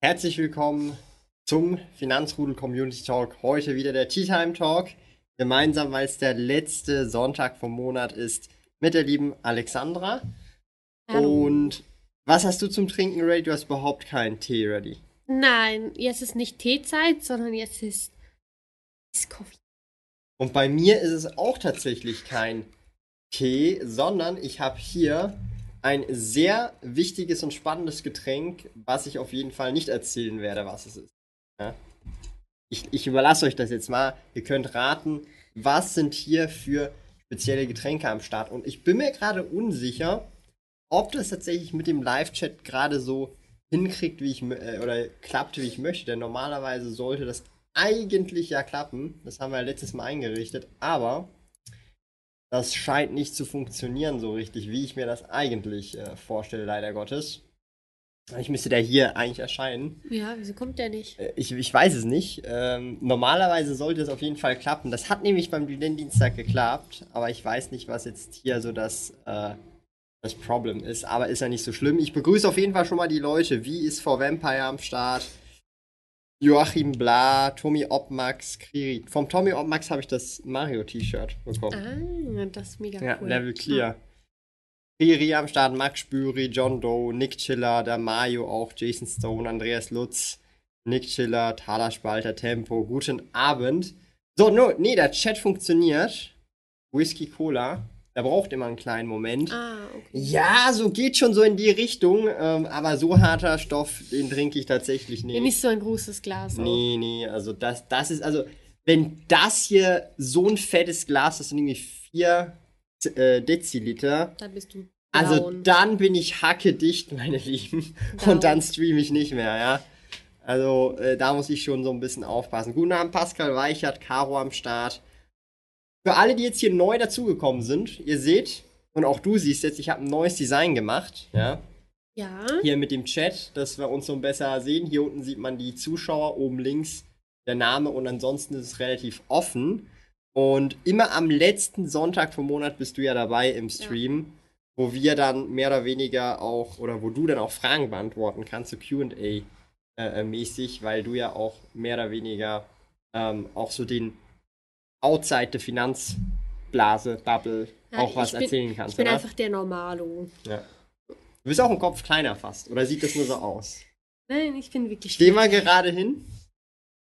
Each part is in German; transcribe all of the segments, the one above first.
Herzlich willkommen zum Finanzrudel Community Talk. Heute wieder der Tea Time Talk. Gemeinsam, weil es der letzte Sonntag vom Monat ist, mit der lieben Alexandra. Hallo. Und was hast du zum Trinken ready? Du hast überhaupt keinen Tee ready. Nein, jetzt ist nicht Teezeit, sondern jetzt ist, ist Coffee. Und bei mir ist es auch tatsächlich kein Tee, sondern ich habe hier ein sehr wichtiges und spannendes Getränk, was ich auf jeden Fall nicht erzählen werde, was es ist. Ja? Ich, ich überlasse euch das jetzt mal. Ihr könnt raten, was sind hier für spezielle Getränke am Start. Und ich bin mir gerade unsicher, ob das tatsächlich mit dem Live-Chat gerade so hinkriegt, wie ich äh, oder klappt, wie ich möchte. Denn normalerweise sollte das eigentlich ja klappen. Das haben wir ja letztes Mal eingerichtet. Aber das scheint nicht zu funktionieren so richtig, wie ich mir das eigentlich äh, vorstelle, leider Gottes. Ich müsste der hier eigentlich erscheinen. Ja, wieso kommt der nicht? Äh, Ich, ich weiß es nicht. Ähm, normalerweise sollte es auf jeden Fall klappen. Das hat nämlich beim Dividendendienstag geklappt, aber ich weiß nicht, was jetzt hier so das, äh, das Problem ist. Aber ist ja nicht so schlimm. Ich begrüße auf jeden Fall schon mal die Leute. Wie ist vor Vampire am Start? Joachim Bla, Tommy Obmax, Kriri. Vom Tommy Obmax habe ich das Mario-T-Shirt bekommen. Ah, das ist mega Ja, cool. Level Clear. Riri am Start, Max Spüri, John Doe, Nick Chiller, der Mario auch, Jason Stone, Andreas Lutz, Nick Chiller, Thaler Spalter, Tempo. Guten Abend. So, no, nee, der Chat funktioniert. Whisky Cola. Der braucht immer einen kleinen Moment. Ah, okay. Ja, so geht schon so in die Richtung. Ähm, aber so harter Stoff, den trinke ich tatsächlich Ja, nicht. nicht so ein großes Glas. auch. Nee, nee, also das, das ist, also, wenn das hier so ein fettes Glas ist, sind irgendwie vier äh, Deziliter, Da bist du also down. dann bin ich hackedicht, meine Lieben. Down. Und dann streame ich nicht mehr, ja. Also äh, da muss ich schon so ein bisschen aufpassen. Guten Abend, Pascal Weichert, Caro am Start. Für alle, die jetzt hier neu dazugekommen sind, ihr seht, und auch du siehst jetzt, ich habe ein neues Design gemacht, ja. Ja, Hier mit dem Chat, dass wir uns so besser sehen. Hier unten sieht man die Zuschauer, oben links der Name und ansonsten ist es relativ offen. Und immer am letzten Sonntag vom Monat bist du ja dabei im Stream, wo wir dann mehr oder weniger auch, oder wo du dann auch Fragen beantworten kannst, so QA äh, mäßig, weil du ja auch mehr oder weniger ähm, auch so den Outside der Finanzblase, Bubble Ja, auch was bin- erzählen kannst, ich bin oder? einfach der Normalo. Ja. Du bist auch im Kopf kleiner fast. Oder sieht das nur so aus? Nein, ich bin wirklich. Steh mal gerade hin.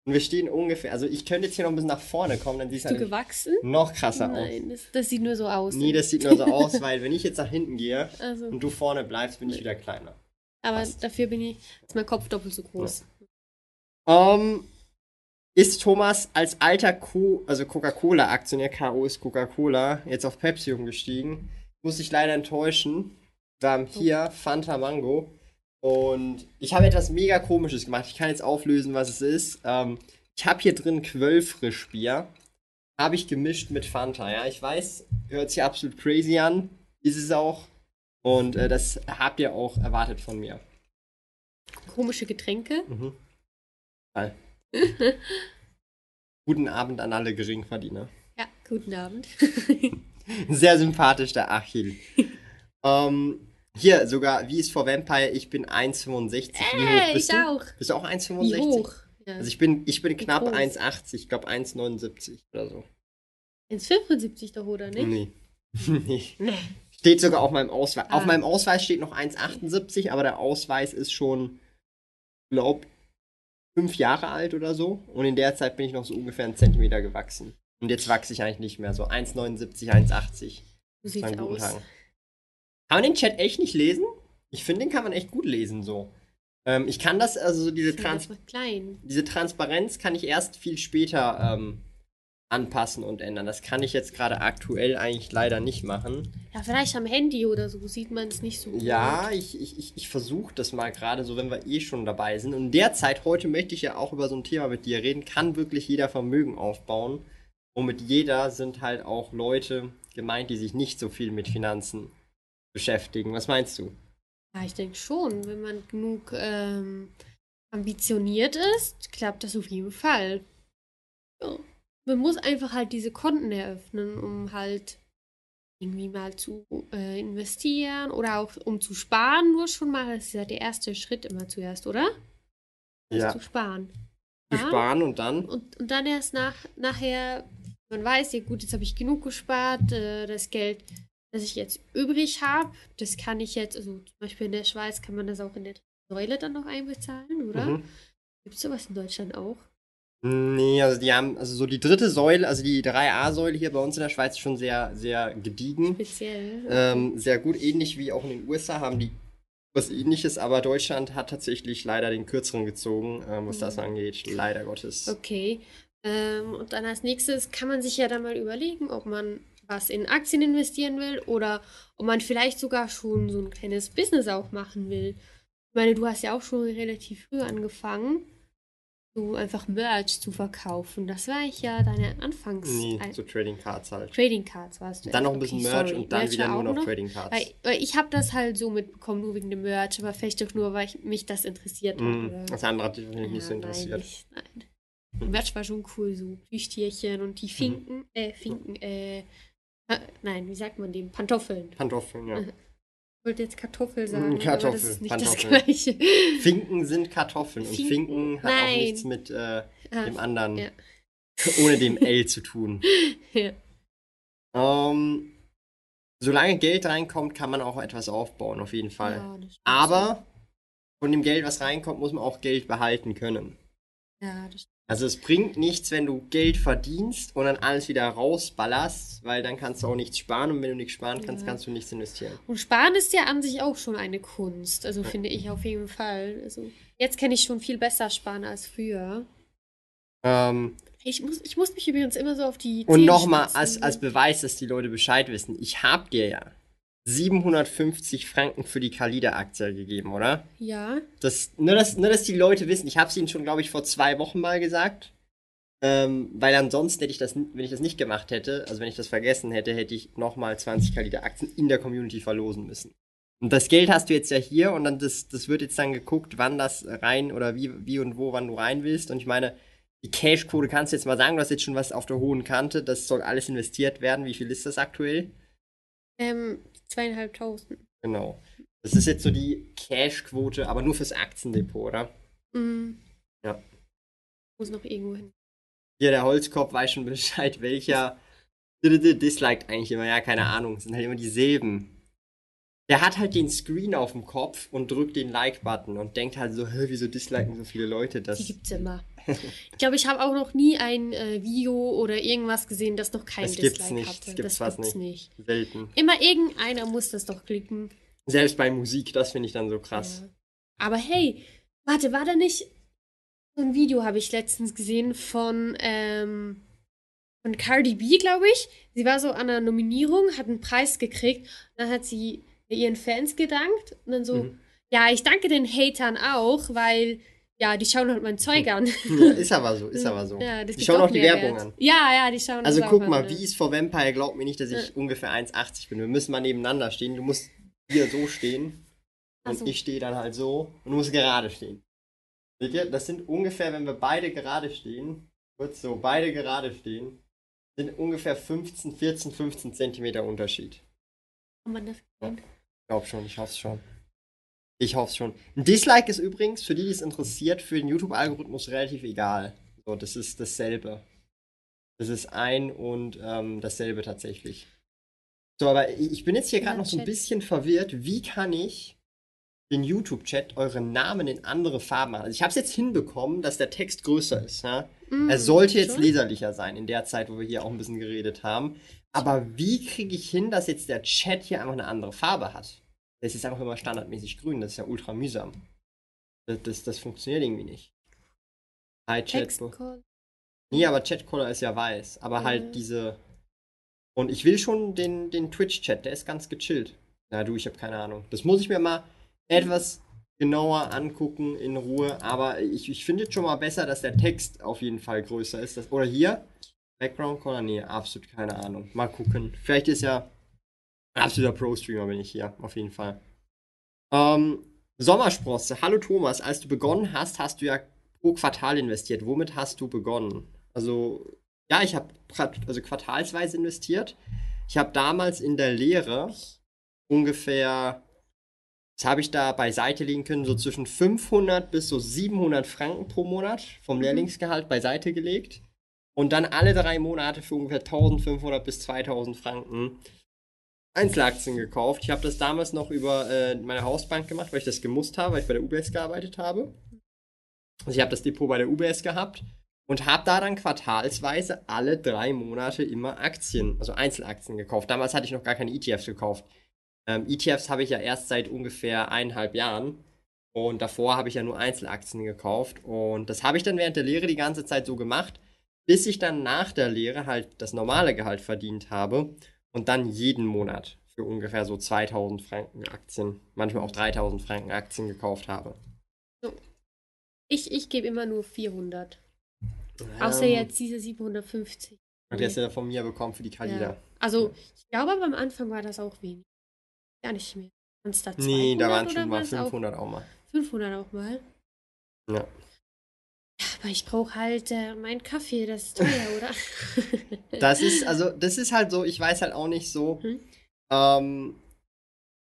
Und wir stehen ungefähr. Also ich könnte jetzt hier noch ein bisschen nach vorne kommen, dann siehst du halt gewachsen? noch krasser aus. Nein, das, das sieht nur so aus. Nee, das sieht nur so aus, weil wenn ich jetzt nach hinten gehe also, und du vorne bleibst, bin ich wieder kleiner. aber passt. dafür bin ich, ist mein Kopf doppelt so groß. Ähm, ist Thomas als alter Co also Coca-Cola-Aktionär, K.O. ist Coca-Cola, jetzt auf Pepsi umgestiegen? Muss ich leider enttäuschen. Wir haben hier Fanta Mango. Und ich habe etwas mega komisches gemacht. Ich kann jetzt auflösen, was es ist. Ähm, ich habe hier drin Quellfrischbier. Habe ich gemischt mit Fanta. Ja, ich weiß, hört sich absolut crazy an. Ist es auch. Und äh, das habt ihr auch erwartet von mir. Komische Getränke. Mhm. Geil. Guten Abend an alle Geringverdiener. Ja, guten Abend. Sehr sympathisch, der Achil. ähm, hier sogar, wie ist vor Vampire? Ich bin 1,65. Wie hoch bist ich du? auch. Bist du auch Wie 1,65? hoch? Ja. Also ich bin, ich bin knapp groß? 1,80. Ich glaube 1,79 oder so. 1,75 doch, oder nicht? Nee. nee. Nee. Steht sogar auf meinem Ausweis. Ah. Auf meinem Ausweis steht noch 1,78, aber der Ausweis ist schon, glaub, fünf Jahre alt oder so. Und in der Zeit bin ich noch so ungefähr einen Zentimeter gewachsen. Und jetzt wachse ich eigentlich nicht mehr. So 1,79, 1,80. So sieht's aus. Tagen. Kann man den Chat echt nicht lesen? Ich finde, den kann man echt gut lesen so. Ähm, ich kann das, also so diese, Trans diese Transparenz kann ich erst viel später ähm, anpassen und ändern. Das kann ich jetzt gerade aktuell eigentlich leider nicht machen. Ja, vielleicht am Handy oder so sieht man es nicht so gut. Ja, ich, ich, ich, ich versuche das mal gerade so, wenn wir eh schon dabei sind. Und derzeit, heute möchte ich ja auch über so ein Thema mit dir reden, kann wirklich jeder Vermögen aufbauen. Und mit jeder sind halt auch Leute gemeint, die sich nicht so viel mit Finanzen beschäftigen. Was meinst du? Ja, ich denke schon, wenn man genug ähm, ambitioniert ist, klappt das auf jeden Fall. Ja. Man muss einfach halt diese Konten eröffnen, um halt irgendwie mal zu äh, investieren oder auch um zu sparen, nur schon mal. Das ist ja der erste Schritt immer zuerst, oder? Das Ja. Zu sparen. Zu Ja. sparen und dann? Und, und dann erst nach, nachher, man weiß, ja gut, jetzt habe ich genug gespart, äh, das Geld, das ich jetzt übrig habe, das kann ich jetzt, also zum Beispiel in der Schweiz kann man das auch in der Säule dann noch einbezahlen, oder? Mhm. Gibt es sowas in Deutschland auch? Nee, also die haben, also so die dritte Säule, also die 3a-Säule hier bei uns in der Schweiz ist schon sehr, sehr gediegen. Speziell. Ähm, sehr gut, ähnlich wie auch in den USA haben die was ähnliches, aber Deutschland hat tatsächlich leider den kürzeren gezogen, ähm, was das Mhm. angeht. Leider Gottes. Okay. Ähm, und dann als nächstes kann man sich ja dann mal überlegen, ob man was in Aktien investieren will oder ob man vielleicht sogar schon so ein kleines Business auch machen will. Ich meine, du hast ja auch schon relativ früh angefangen, so einfach Merch zu verkaufen. Das war ich ja deine Anfangs... Nee, ein- so Trading Cards halt. Trading Cards warst du. Dann noch ein bisschen Okay, Merch sorry. und dann Merch wieder nur auch noch Trading Cards. Weil, weil ich habe das halt so mitbekommen, nur wegen dem Merch, aber vielleicht doch nur, weil ich, mich das interessiert hat. Mhm. Das andere hat dich wahrscheinlich nicht so ja, interessiert. Nein, nein. Hm. Merch war schon cool, so Plüschtierchen und die Mhm. Finken, äh, Finken, äh, äh, nein, wie sagt man dem? Pantoffeln. Pantoffeln, ja. Wollte jetzt Kartoffel Mm, sagen, Kartoffel, aber das ist nicht Pantoffeln. das Gleiche. Finken sind Kartoffeln und Finken? Finken hat auch Nein. nichts mit äh, Ah, dem anderen, ja. ohne dem L zu tun. ja. Ähm, solange Geld reinkommt, kann man auch etwas aufbauen, auf jeden Fall. Ja, stimmt Aber von dem Geld, was reinkommt, muss man auch Geld behalten können. Ja, das Also es bringt nichts, wenn du Geld verdienst und dann alles wieder rausballerst, weil dann kannst du auch nichts sparen und wenn du nichts sparen kannst, Ja. kannst du nichts investieren. Und Sparen ist ja an sich auch schon eine Kunst. Also finde ich auf jeden Fall. Also jetzt kann ich schon viel besser sparen als früher. Ähm, Ich muss, ich muss mich übrigens immer so auf die und nochmal als, als Beweis, dass die Leute Bescheid wissen, ich hab dir ja 750 Franken für die Kalida-Aktie gegeben, oder? Ja. Das, nur, dass, nur, dass die Leute wissen, ich habe es ihnen schon, glaube ich, vor zwei Wochen mal gesagt. Ähm, weil ansonsten hätte ich das, wenn ich das nicht gemacht hätte, also wenn ich das vergessen hätte, hätte ich nochmal 20 Kalida-Aktien in der Community verlosen müssen. Und das Geld hast du jetzt ja hier und dann das, das wird jetzt dann geguckt, wann das rein oder wie, wie und wo, wann du rein willst. Und ich meine, die Cash-Quote kannst du jetzt mal sagen, du hast jetzt schon was auf der hohen Kante, das soll alles investiert werden. Wie viel ist das aktuell? Ähm, zweieinhalbtausend. Genau. Das ist jetzt so die Cash-Quote, aber nur fürs Aktiendepot, oder? Mhm. Ja. Muss noch irgendwo hin. Hier, der Holzkopf weiß schon Bescheid, welcher disliked eigentlich immer. Ja, keine Ahnung. Es sind halt immer dieselben. Der hat halt den Screen auf dem Kopf und drückt den Like-Button und denkt halt so, wieso disliken so viele Leute Die das? gibt's immer. Ich glaube, ich habe auch noch nie ein äh, Video oder irgendwas gesehen, das noch kein Das gibt's Dislike nicht, hatte. das gibt's das gibt's nicht. Selten. Immer irgendeiner muss das doch klicken. Selbst bei Musik, das finde ich dann so krass. Ja. Aber hey, warte, war da nicht so ein Video habe ich letztens gesehen von ähm, von Cardi B, glaube ich. Sie war so an einer Nominierung, hat einen Preis gekriegt, dann hat sie ihren Fans gedankt und dann so, Mhm. ja, ich danke den Hatern auch, weil ja, die schauen halt mein Zeug an. Ja, ist aber so, ist aber so. Ja, die schauen auch die. Werbung an. Ja, ja, die schauen Also guck mal, an, wie ja. ist vor Vampire? Glaub mir nicht, dass ich Ja. ungefähr 1,80 bin. Wir müssen mal nebeneinander stehen. Du musst hier so stehen und so. ich stehe dann halt so und du musst gerade stehen. Seht ihr? Das sind ungefähr, wenn wir beide gerade stehen, kurz so, beide gerade stehen, sind ungefähr 15, 14, 15 Zentimeter Unterschied. Kann man das Ich glaub schon, ich hoffe schon. Ich hoffe schon. Ein Dislike ist übrigens, für die, die es interessiert, für den YouTube-Algorithmus relativ egal. So, das ist dasselbe. Das ist ein und ähm, dasselbe tatsächlich. So, aber ich bin jetzt hier Ja, gerade noch so ein bisschen verwirrt. Wie kann ich den YouTube-Chat euren Namen in andere Farben machen? Also ich habe es jetzt hinbekommen, dass der Text größer ist. Ja? Mm, Er sollte jetzt schon? leserlicher sein in der Zeit, wo wir hier auch ein bisschen geredet haben. Aber wie kriege ich hin, dass jetzt der Chat hier einfach eine andere Farbe hat? Der ist einfach immer standardmäßig grün. Das ist ja ultra mühsam. Das, das, das funktioniert irgendwie nicht. Hi, Chat. Textcall. Nee, aber Chatcaller ist ja weiß. Aber Mhm. halt diese. Und ich will schon den, den Twitch-Chat, der ist ganz gechillt. Na du, ich habe keine Ahnung. Das muss ich mir mal etwas genauer angucken in Ruhe. Aber ich, ich finde jetzt schon mal besser, dass der Text auf jeden Fall größer ist. Das, oder hier? Background Caller? Nee, absolut keine Ahnung. Mal gucken. Vielleicht ist ja absoluter Pro-Streamer bin ich hier, auf jeden Fall. Ähm, Sommersprosse. Hallo Thomas, als du begonnen hast, hast du ja pro Quartal investiert. Womit hast du begonnen? Also, ja, ich habe also quartalsweise investiert. Ich habe damals in der Lehre ungefähr, was habe ich da beiseite legen können, so zwischen 500 bis so 700 Franken pro Monat vom Mhm. Lehrlingsgehalt beiseite gelegt. Und dann alle drei Monate für ungefähr 1500 bis 2000 Franken Einzelaktien gekauft. Ich habe das damals noch über äh, meine Hausbank gemacht, weil ich das gemusst habe, weil ich bei der UBS gearbeitet habe. Also ich habe das Depot bei der UBS gehabt und habe da dann quartalsweise alle drei Monate immer Aktien, also Einzelaktien gekauft. Damals hatte ich noch gar keine ETFs gekauft. Ähm, ETFs habe ich ja erst seit ungefähr eineinhalb Jahren. Und davor habe ich ja nur Einzelaktien gekauft. Und das habe ich dann während der Lehre die ganze Zeit so gemacht, bis ich dann nach der Lehre halt das normale Gehalt verdient habe und dann jeden Monat für ungefähr so 2000 Franken Aktien, manchmal auch 3000 Franken Aktien gekauft habe. Ich, ich gebe immer nur 400. Außer Ähm, jetzt diese 750. Und der ist ja von mir bekommen für die Kalida. Ja. Also, ich glaube, aber am Anfang war das auch wenig. Gar nicht mehr. Waren es da 200 Nee, da waren schon mal war's auch 500 auch mal. 500 auch mal. Ja. Aber ich brauche halt äh, meinen Kaffee, das ist teuer, oder? Das ist, also, das ist halt so, ich weiß halt auch nicht so. Hm. Ähm,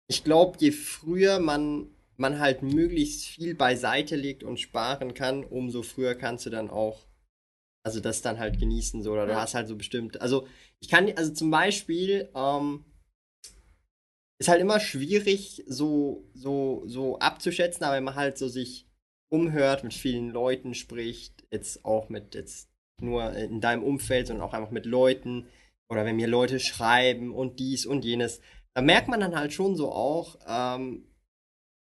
ich glaube, je früher man, man halt möglichst viel beiseite legt und sparen kann, umso früher kannst du dann auch, also das dann halt genießen, so, oder du Ja. hast halt so bestimmt, also ich kann, also zum Beispiel, ähm, ist halt immer schwierig, so, so, so abzuschätzen, aber wenn man halt so sich umhört, mit vielen Leuten spricht, jetzt auch mit jetzt nur in deinem Umfeld, sondern auch einfach mit Leuten oder wenn mir Leute schreiben und dies und jenes, da merkt man dann halt schon so auch, ähm,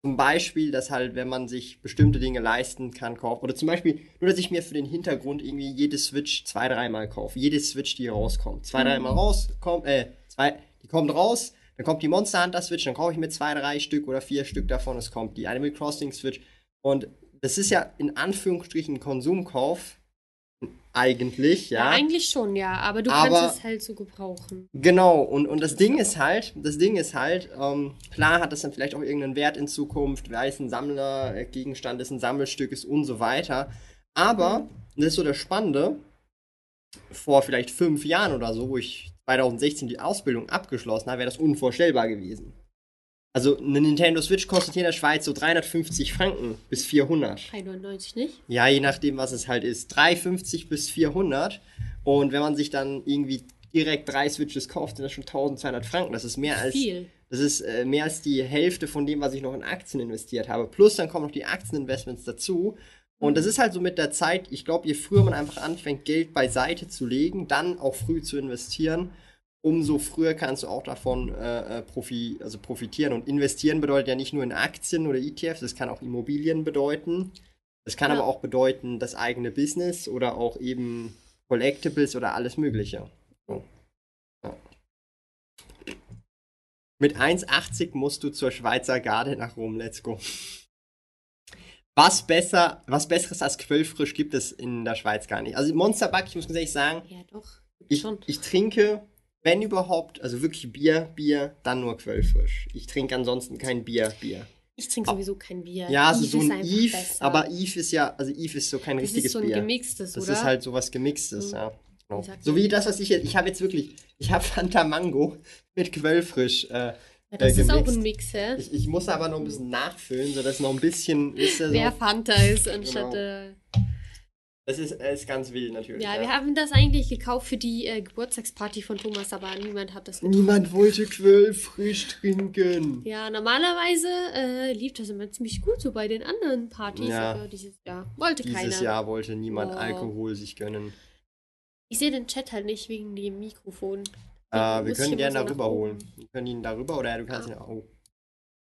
zum Beispiel, dass halt, wenn man sich bestimmte Dinge leisten kann, kauft, oder zum Beispiel, nur dass ich mir für den Hintergrund irgendwie jede Switch zwei, dreimal kaufe, jede Switch, die rauskommt, zwei, Mhm. dreimal rauskommt, äh, zwei, die kommt raus, dann kommt die Monster Hunter Switch, dann kaufe ich mir zwei, drei Stück oder vier Stück davon, es kommt die Animal Crossing Switch und das ist ja in Anführungsstrichen ein Konsumkauf, eigentlich, ja. ja. eigentlich schon, ja. Aber du Aber- kannst es halt so gebrauchen. Genau, und, und das Ding ist halt, das Ding ist halt, ähm, klar hat das dann vielleicht auch irgendeinen Wert in Zukunft, weil es ein Sammlergegenstand ist, ein Sammelstück ist und so weiter. Aber, und das ist so das Spannende, vor vielleicht fünf Jahren oder so, wo ich 2016 die Ausbildung abgeschlossen habe, wäre das unvorstellbar gewesen. Also eine Nintendo Switch kostet hier in der Schweiz so 350 Franken bis 400. 3,99 nicht? Ja, je nachdem, was es halt ist. 350 bis 400. Und wenn man sich dann irgendwie direkt drei Switches kauft, sind das schon 1200 Franken. Das ist mehr als, Viel. das ist äh, mehr als die Hälfte von dem, was ich noch in Aktien investiert habe. Plus dann kommen noch die Aktieninvestments dazu. Und das ist halt so mit der Zeit, ich glaube, je früher man einfach anfängt, Geld beiseite zu legen, dann auch früh zu investieren, umso früher kannst du auch davon äh, äh, profi also profitieren. Und investieren bedeutet ja nicht nur in Aktien oder ETFs, das kann auch Immobilien bedeuten. Das kann Ja. aber auch bedeuten, das eigene Business oder auch eben Collectibles oder alles Mögliche. So. Ja. Mit 1,80 musst du zur Schweizer Garde nach Rom. Let's go. Was besser, was Besseres als Quellfrisch gibt es in der Schweiz gar nicht. Also Monsterback, ich muss ganz ehrlich sagen, Ja, doch. ich, ich trinke, wenn überhaupt, also wirklich Bier, Bier, dann nur Quellfrisch. Ich trinke ansonsten kein Bier, Bier. Ich trinke sowieso kein Bier. Ja, also so ein Eve, besser. aber Eve ist ja, also Eve ist so kein das richtiges ist so ein Bier. gemixtes, Das oder? ist halt sowas Gemixtes, Mhm. ja. Genau. So wie das, was ich jetzt, ich habe jetzt wirklich, ich habe Fanta Mango mit Quellfrisch. Äh, ja, das äh, ist auch ein Mix, hä? ich, ich muss aber noch ein bisschen nachfüllen, sodass noch ein bisschen, wisst ihr, so, Wer Fanta ist, anstatt. Genau. Äh, das ist, ist ganz wild natürlich. ja, wir haben das eigentlich gekauft für die äh, Geburtstagsparty von Thomas, aber niemand hat das getrunken. Niemand wollte Quellfrisch trinken. Ja, normalerweise äh, lief das immer ziemlich gut so bei den anderen Partys, Ja. aber dieses Jahr wollte Dieses keiner. Jahr wollte niemand Oh. Alkohol sich gönnen. Ich sehe den Chat halt nicht wegen dem Mikrofon. Äh, wir können immer gerne darüber holen. Wir können ihn darüber oder du kannst Ah. ihn auch. Oh.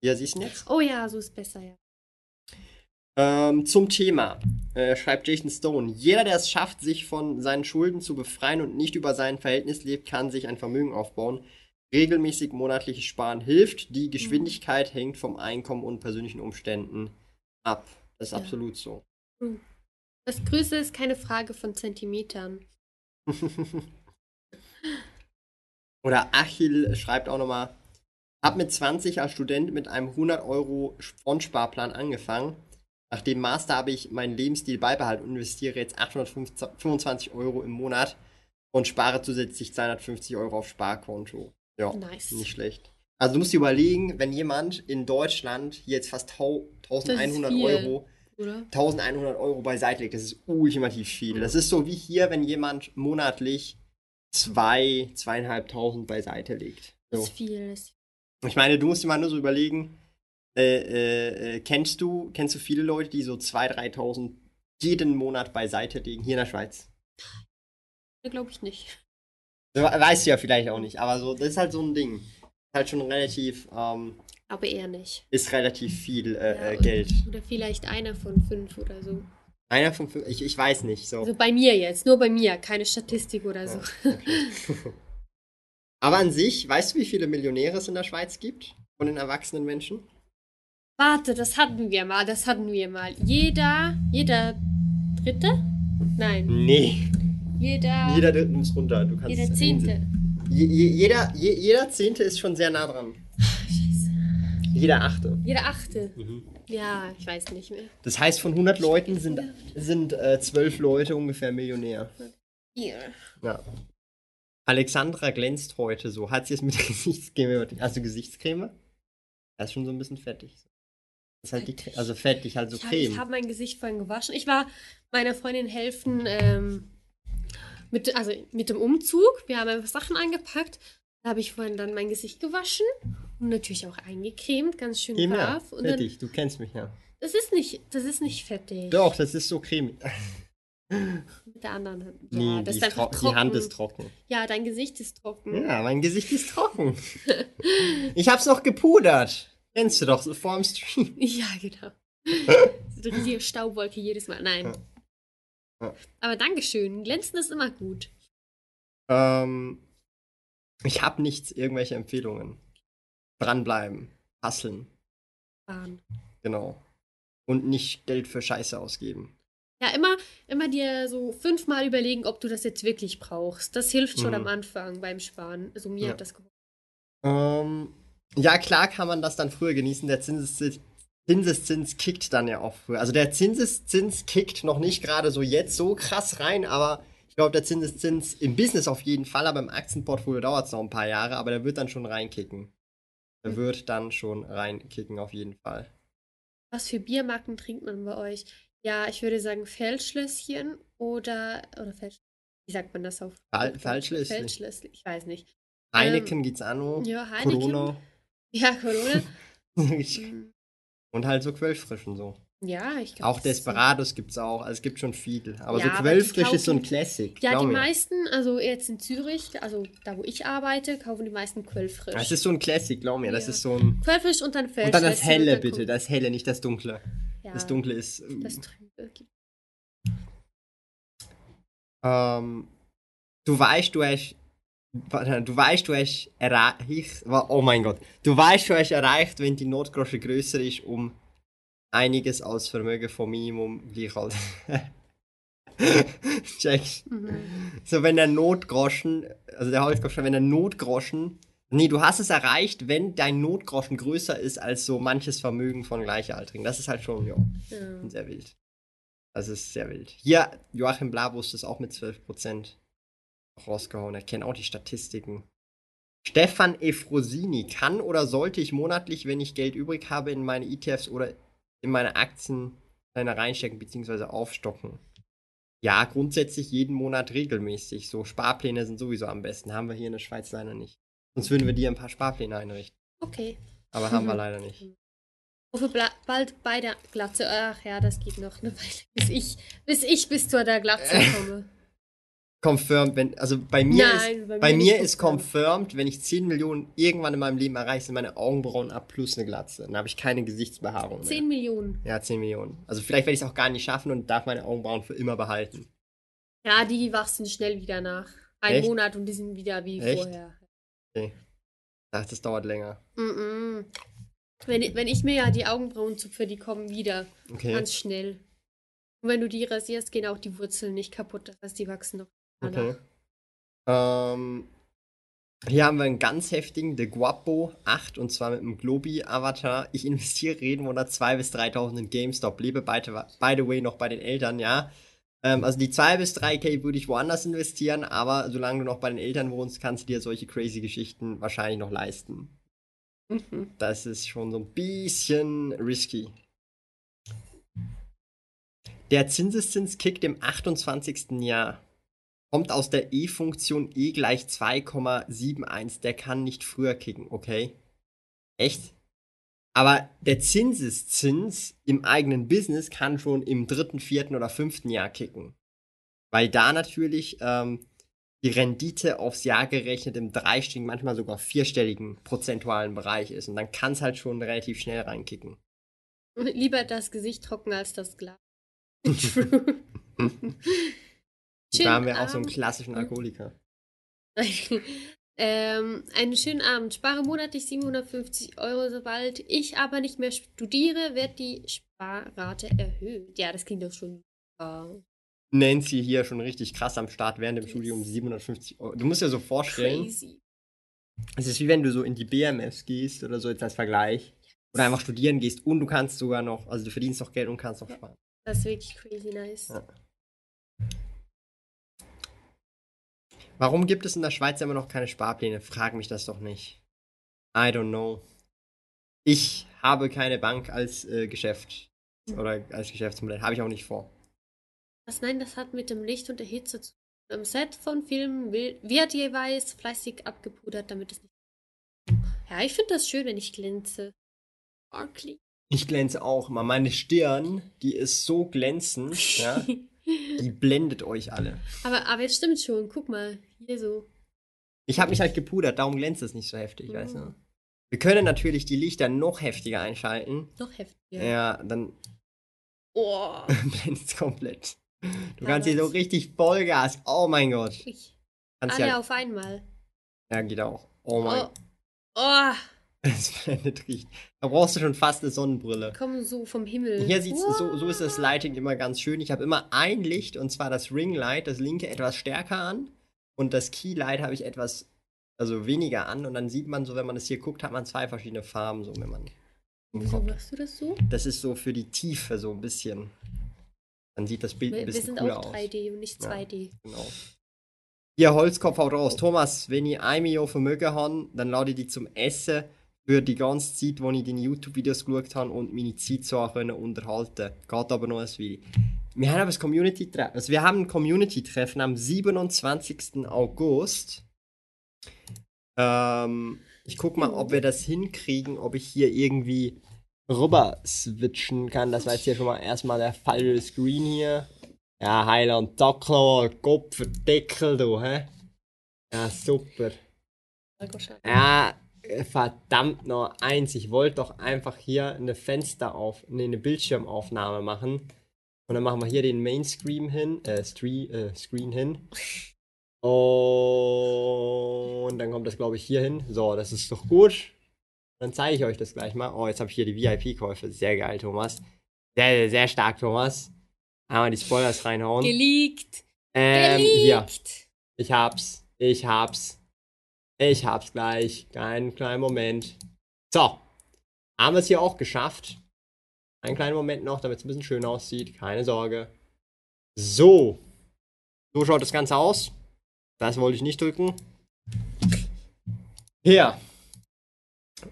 Ja, siehst du ihn jetzt? Oh ja, so ist besser, ja. Ähm, zum Thema äh, schreibt Jason Stone: Jeder, der es schafft, sich von seinen Schulden zu befreien und nicht über sein Verhältnis lebt, kann sich ein Vermögen aufbauen. Regelmäßig monatliches Sparen hilft. Die Geschwindigkeit hängt vom Einkommen und persönlichen Umständen ab. Das ist Ja. absolut so. Das Größe ist keine Frage von Zentimetern. Oder Achil schreibt auch nochmal, hab mit 20 als Student mit einem 100 Euro Frontsparplan angefangen. Nach dem Master habe ich meinen Lebensstil beibehalten und investiere jetzt 825 Euro im Monat und spare zusätzlich 250 Euro auf Sparkonto. Ja, Nice. nicht schlecht. Also du musst dir überlegen, wenn jemand in Deutschland hier jetzt fast tau- 1100 viel. Euro Oder? 1100 Euro beiseite legt, das ist ultimativ viel. Das ist so wie hier, wenn jemand monatlich zwei, zweieinhalbtausend beiseite legt. Das So. ist viel. Das ist Ich meine, du musst dir mal nur so überlegen, äh, äh, äh, kennst du, kennst du viele Leute, die so 2.000, 3.000 jeden Monat beiseite legen, hier in der Schweiz? glaube ich nicht. We- Weißt du ja vielleicht auch nicht, aber so, das ist halt so ein Ding. Ist halt schon relativ, ähm, Aber eher nicht. ist relativ viel äh, Ja, äh, Geld. Oder vielleicht einer von fünf oder so. Einer von fünf, ich, ich weiß nicht, so. Also bei mir jetzt, nur bei mir, keine Statistik oder so. Ja, okay. Aber an sich, weißt du, wie viele Millionäre es in der Schweiz gibt? Von den erwachsenen Menschen? Warte, das hatten wir mal, das hatten wir mal. Jeder, jeder Dritte? Nein, Nee. jeder, Jeder Dritte muss runter. Du kannst jeder es Zehnte. Je, je, jeder, je, jeder Zehnte ist schon sehr nah dran. Scheiße. Jeder Achte. Jeder Achte. Ja, ich weiß nicht mehr. Das heißt, von 100 Leuten sind, sind äh, 12 Leute ungefähr Millionär. Hier. Ja. Alexandra glänzt heute so. Hat sie es mit Gesichtscreme? Hast du Gesichtscreme? Das ist schon so ein bisschen fettig. Ist halt die, Cre- also fettig, halt so Ich habe ich Creme. hab mein Gesicht vorhin gewaschen. Ich war meiner Freundin helfen ähm, mit, also mit dem Umzug. Wir haben einfach Sachen eingepackt. Da habe ich vorhin dann mein Gesicht gewaschen und natürlich auch eingecremt, ganz schön ja. brav. Und dann, Fettig, du kennst mich ja. das ist nicht, das ist nicht fettig. Doch, das ist so cremig. Mit der anderen Hand. Ja, Nee, die, die Hand ist trocken. Ja, dein Gesicht ist trocken. Ja, mein Gesicht ist trocken. ich hab's noch gepudert. Kennst du doch, so vor dem Stream. Ja, genau. so eine riesige Staubwolke jedes Mal. Nein. Ja. Aber Dankeschön. Glänzen ist immer gut. Ähm, ich hab nichts, irgendwelche Empfehlungen. Dranbleiben. Hasseln. Bahn. Genau. Und nicht Geld für Scheiße ausgeben. Ja, immer, immer dir so fünfmal überlegen, ob du das jetzt wirklich brauchst. Das hilft schon Mhm. am Anfang beim Sparen. Also mir Ja. hat das geholfen. Ähm, ja, klar kann man das dann früher genießen. Der Zinseszins, Zinseszins kickt dann ja auch früher. Also der Zinseszins kickt noch nicht gerade so jetzt so krass rein, aber ich glaube, der Zinseszins im Business auf jeden Fall, aber im Aktienportfolio dauert es noch ein paar Jahre, aber der wird dann schon reinkicken. Der Mhm. wird dann schon reinkicken, auf jeden Fall. Was für Biermarken trinkt man bei euch? Ja, ich würde sagen Feldschlösschen oder, oder Feldsch wie sagt man das auf? Fel- Feldschlösschen. Feldschlösschen, ich weiß nicht. Heineken gibt's auch noch. Ähm, Ja, Heineken. Corona. Ja, Corona. Mm, Und halt so Quellfrisch und so. ja, ich glaube. Auch Desperados gibt's auch. Also es gibt schon viel. Aber Ja, so aber Quellfrisch die ist so ein Classic. Ja, die mir. meisten, also jetzt in Zürich, also da wo ich arbeite, kaufen die meisten Quellfrisch. Das ist so ein Classic, glaub mir. Das Ja. ist so ein. Quellfisch und dann Und Feldschlösschen. dann das Helle, bitte. kommt- Das Helle, nicht das Dunkle. ja, Das Dunkle ist. Das Trübe. Ähm, du weißt, du hast. Du weißt, du hast erreicht. Oh mein Gott. Du weißt, du hast erreicht, wenn die Notgrosche größer ist, um einiges als Vermögen vom Minimum gleich halt. Checkst. Mhm. So, wenn der Notgroschen, also der Holzgroschen, wenn der Notgroschen, nee, du hast es erreicht, wenn dein Notgroschen größer ist als so manches Vermögen von Gleichaltrigen. Das ist halt schon, ja, Ja. sehr wild. Das ist sehr wild. Hier, Joachim Blabus ist auch mit 12% rausgehauen. Er kennt auch die Statistiken. Stefan Efrosini, kann oder sollte ich monatlich, wenn ich Geld übrig habe, in meine ETFs oder in meine Aktien kleiner reinstecken bzw. aufstocken? Ja, grundsätzlich jeden Monat regelmäßig. So Sparpläne sind sowieso am besten. Haben wir hier in der Schweiz leider nicht. Sonst würden wir dir ein paar Sparpläne einrichten. Okay. Aber haben wir leider nicht. Wofür bald bei der Glatze. Ach ja, das geht noch eine Weile, bis ich, bis ich bis zu der Glatze komme. Confirmed, wenn, also bei mir Nein, ist, bei bei mir ist confirmed, wenn ich 10 Millionen irgendwann in meinem Leben erreiche, sind meine Augenbrauen ab plus eine Glatze. Dann habe ich keine Gesichtsbehaarung mehr. 10 Millionen. Ja, 10 Millionen. Also vielleicht werde ich es auch gar nicht schaffen und darf meine Augenbrauen für immer behalten. Ja, die wachsen schnell wieder nach. Ein Echt? Monat und die sind wieder wie Echt? vorher. Ich dachte, das dauert länger. Mm-mm. Wenn, ich- wenn ich mir ja die Augenbrauen zupfe, die kommen wieder. Okay. Ganz schnell. Und wenn du die rasierst, gehen auch die Wurzeln nicht kaputt. Das heißt, die wachsen noch. Okay. Ähm, hier haben wir einen ganz heftigen, The Guapo 8, und zwar mit einem Globi-Avatar. Ich investiere jeden Monat 2.000 bis 3.000 in GameStop. Lebe, by, by the way, noch bei den Eltern, ja. Ähm, also die 2 bis 3K würde ich woanders investieren, aber solange du noch bei den Eltern wohnst, kannst du dir solche crazy Geschichten wahrscheinlich noch leisten. Mhm. Das ist schon so ein bisschen risky. Der Zinseszins kickt im 28. Jahr. Kommt aus der E-Funktion E gleich 2,71. Der kann nicht früher kicken, okay? Echt? Aber der Zinseszins im eigenen Business kann schon im dritten, vierten oder fünften Jahr kicken. Weil da natürlich ähm, die Rendite aufs Jahr gerechnet im dreistelligen, manchmal sogar vierstelligen prozentualen Bereich ist. Und dann kann es halt schon relativ schnell reinkicken. Lieber das Gesicht trocken als das Glas. True. Da haben wir auch so einen klassischen Alkoholiker. ähm, einen schönen Abend. Spare monatlich 750 Euro. Sobald ich aber nicht mehr studiere, wird die Sparrate erhöht. Ja, das klingt doch schon. super. Nancy hier schon richtig krass am Start während dem Studium 750 Euro. Du musst dir so vorstellen, Crazy. es ist wie wenn du so in die BMS gehst oder so jetzt als Vergleich. Oder einfach studieren gehst und du kannst sogar noch, also du verdienst noch Geld und kannst noch sparen. Das ist wirklich crazy nice. Ja. Warum gibt es in der Schweiz immer noch keine Sparpläne? Frag mich das doch nicht. I don't know. Ich habe keine Bank als äh, Geschäft oder als Geschäftsmodell. Habe ich auch nicht vor. Was nein, das hat mit dem Licht und der Hitze zu tun. Im Set von Filmen wird jeweils fleißig abgepudert, damit es nicht. Ja, ich finde das schön, wenn ich glänze. Sparkly. Ich glänze auch mal. Meine Stirn, die ist so glänzend, ja, die blendet euch alle. aber, aber jetzt stimmt schon. Guck mal, hier so. Ich habe mich halt gepudert, darum glänzt es nicht so heftig, Mhm. weißt du. Wir können natürlich die Lichter noch heftiger einschalten. Noch heftiger. Ja, dann Oh. blendet es komplett. Du Ja, kannst hier so richtig Vollgas. Oh mein Gott. Ich. Kannst Alle ja, auf einmal. ja, geht auch. Oh mein Oh. Oh. Es blendet richtig. Da brauchst du schon fast eine Sonnenbrille. Kommen so vom Himmel. Hier sieht's, so, so ist das Wow. Lighting immer ganz schön. Ich habe immer ein Licht und zwar das Ringlight, das linke etwas stärker an und das Keylight habe ich etwas, also weniger an und dann sieht man so, wenn man das hier guckt, hat man zwei verschiedene Farben, so wenn man Wieso kommt. machst du das so? Das ist so für die Tiefe so ein bisschen. Dann sieht das Bild Wir, ein wir bisschen sind cooler auch aus. 3D und nicht Ja. 2D. Genau. Hier, Holzkopf haut raus. Thomas, wenn ich ein Million Vermögen habe, dann lade ich die zum Essen für die ganze Zeit, wo ich deine YouTube-Videos geschaut habe und meine Zeit so auch können unterhalten Geht aber noch ein Weile. Wir haben aber das Community-Treffen. Also wir haben ein Community-Treffen am 27. August. Ähm, ich guck mal, ob wir das hinkriegen, ob ich hier irgendwie rüber switchen kann. Das war jetzt hier schon mal erstmal der falsche Screen hier. Ja, Heiland Dackel, Kopf Deckel, du, hä? Ja, super. Ja, verdammt noch eins. Ich wollte doch einfach hier eine Fenster auf, nee, eine Bildschirmaufnahme machen. Und dann machen wir hier den Mainscreen hin, äh, Stree, äh, Screen hin. Und dann kommt das, glaube ich, hier hin. So, das ist doch gut. Dann zeige ich euch das gleich mal. Oh, jetzt habe ich hier die VIP-Käufe. Sehr geil, Thomas. Sehr, sehr, sehr stark, Thomas. Einmal die Spoilers reinhauen. Geleakt. Ähm, hier. Geleakt. Ich hab's. Ich hab's. Ich hab's gleich. Keinen kleinen Moment. So. Haben wir es hier auch geschafft. Einen kleinen Moment noch, damit es ein bisschen schön aussieht. Keine Sorge. So. So schaut das Ganze aus. Das wollte ich nicht drücken. Hier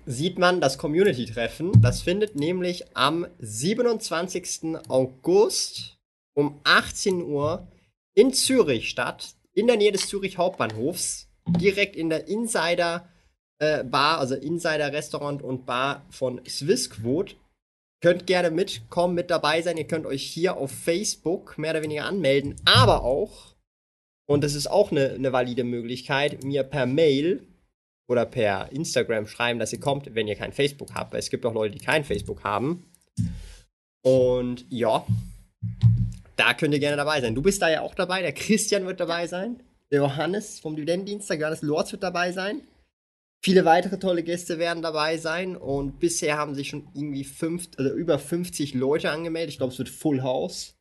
sieht man das Community-Treffen. Das findet nämlich am 27. August um 18 Uhr in Zürich statt, in der Nähe des Zürich Hauptbahnhofs, direkt in der Insider äh, Bar, also Insider Restaurant und Bar von Swissquote. Könnt gerne mitkommen, mit dabei sein. Ihr könnt euch hier auf Facebook mehr oder weniger anmelden, aber auch Und das ist auch eine, eine valide Möglichkeit, mir per Mail oder per Instagram schreiben, dass ihr kommt, wenn ihr kein Facebook habt. Weil es gibt auch Leute, die kein Facebook haben. Und ja, da könnt ihr gerne dabei sein. Du bist da ja auch dabei, der Christian wird dabei sein, der Johannes vom Dividendendienst, der Johannes Lorz wird dabei sein. Viele weitere tolle Gäste werden dabei sein und bisher haben sich schon irgendwie fünf, also über 50 Leute angemeldet. Ich glaube, es wird Full House.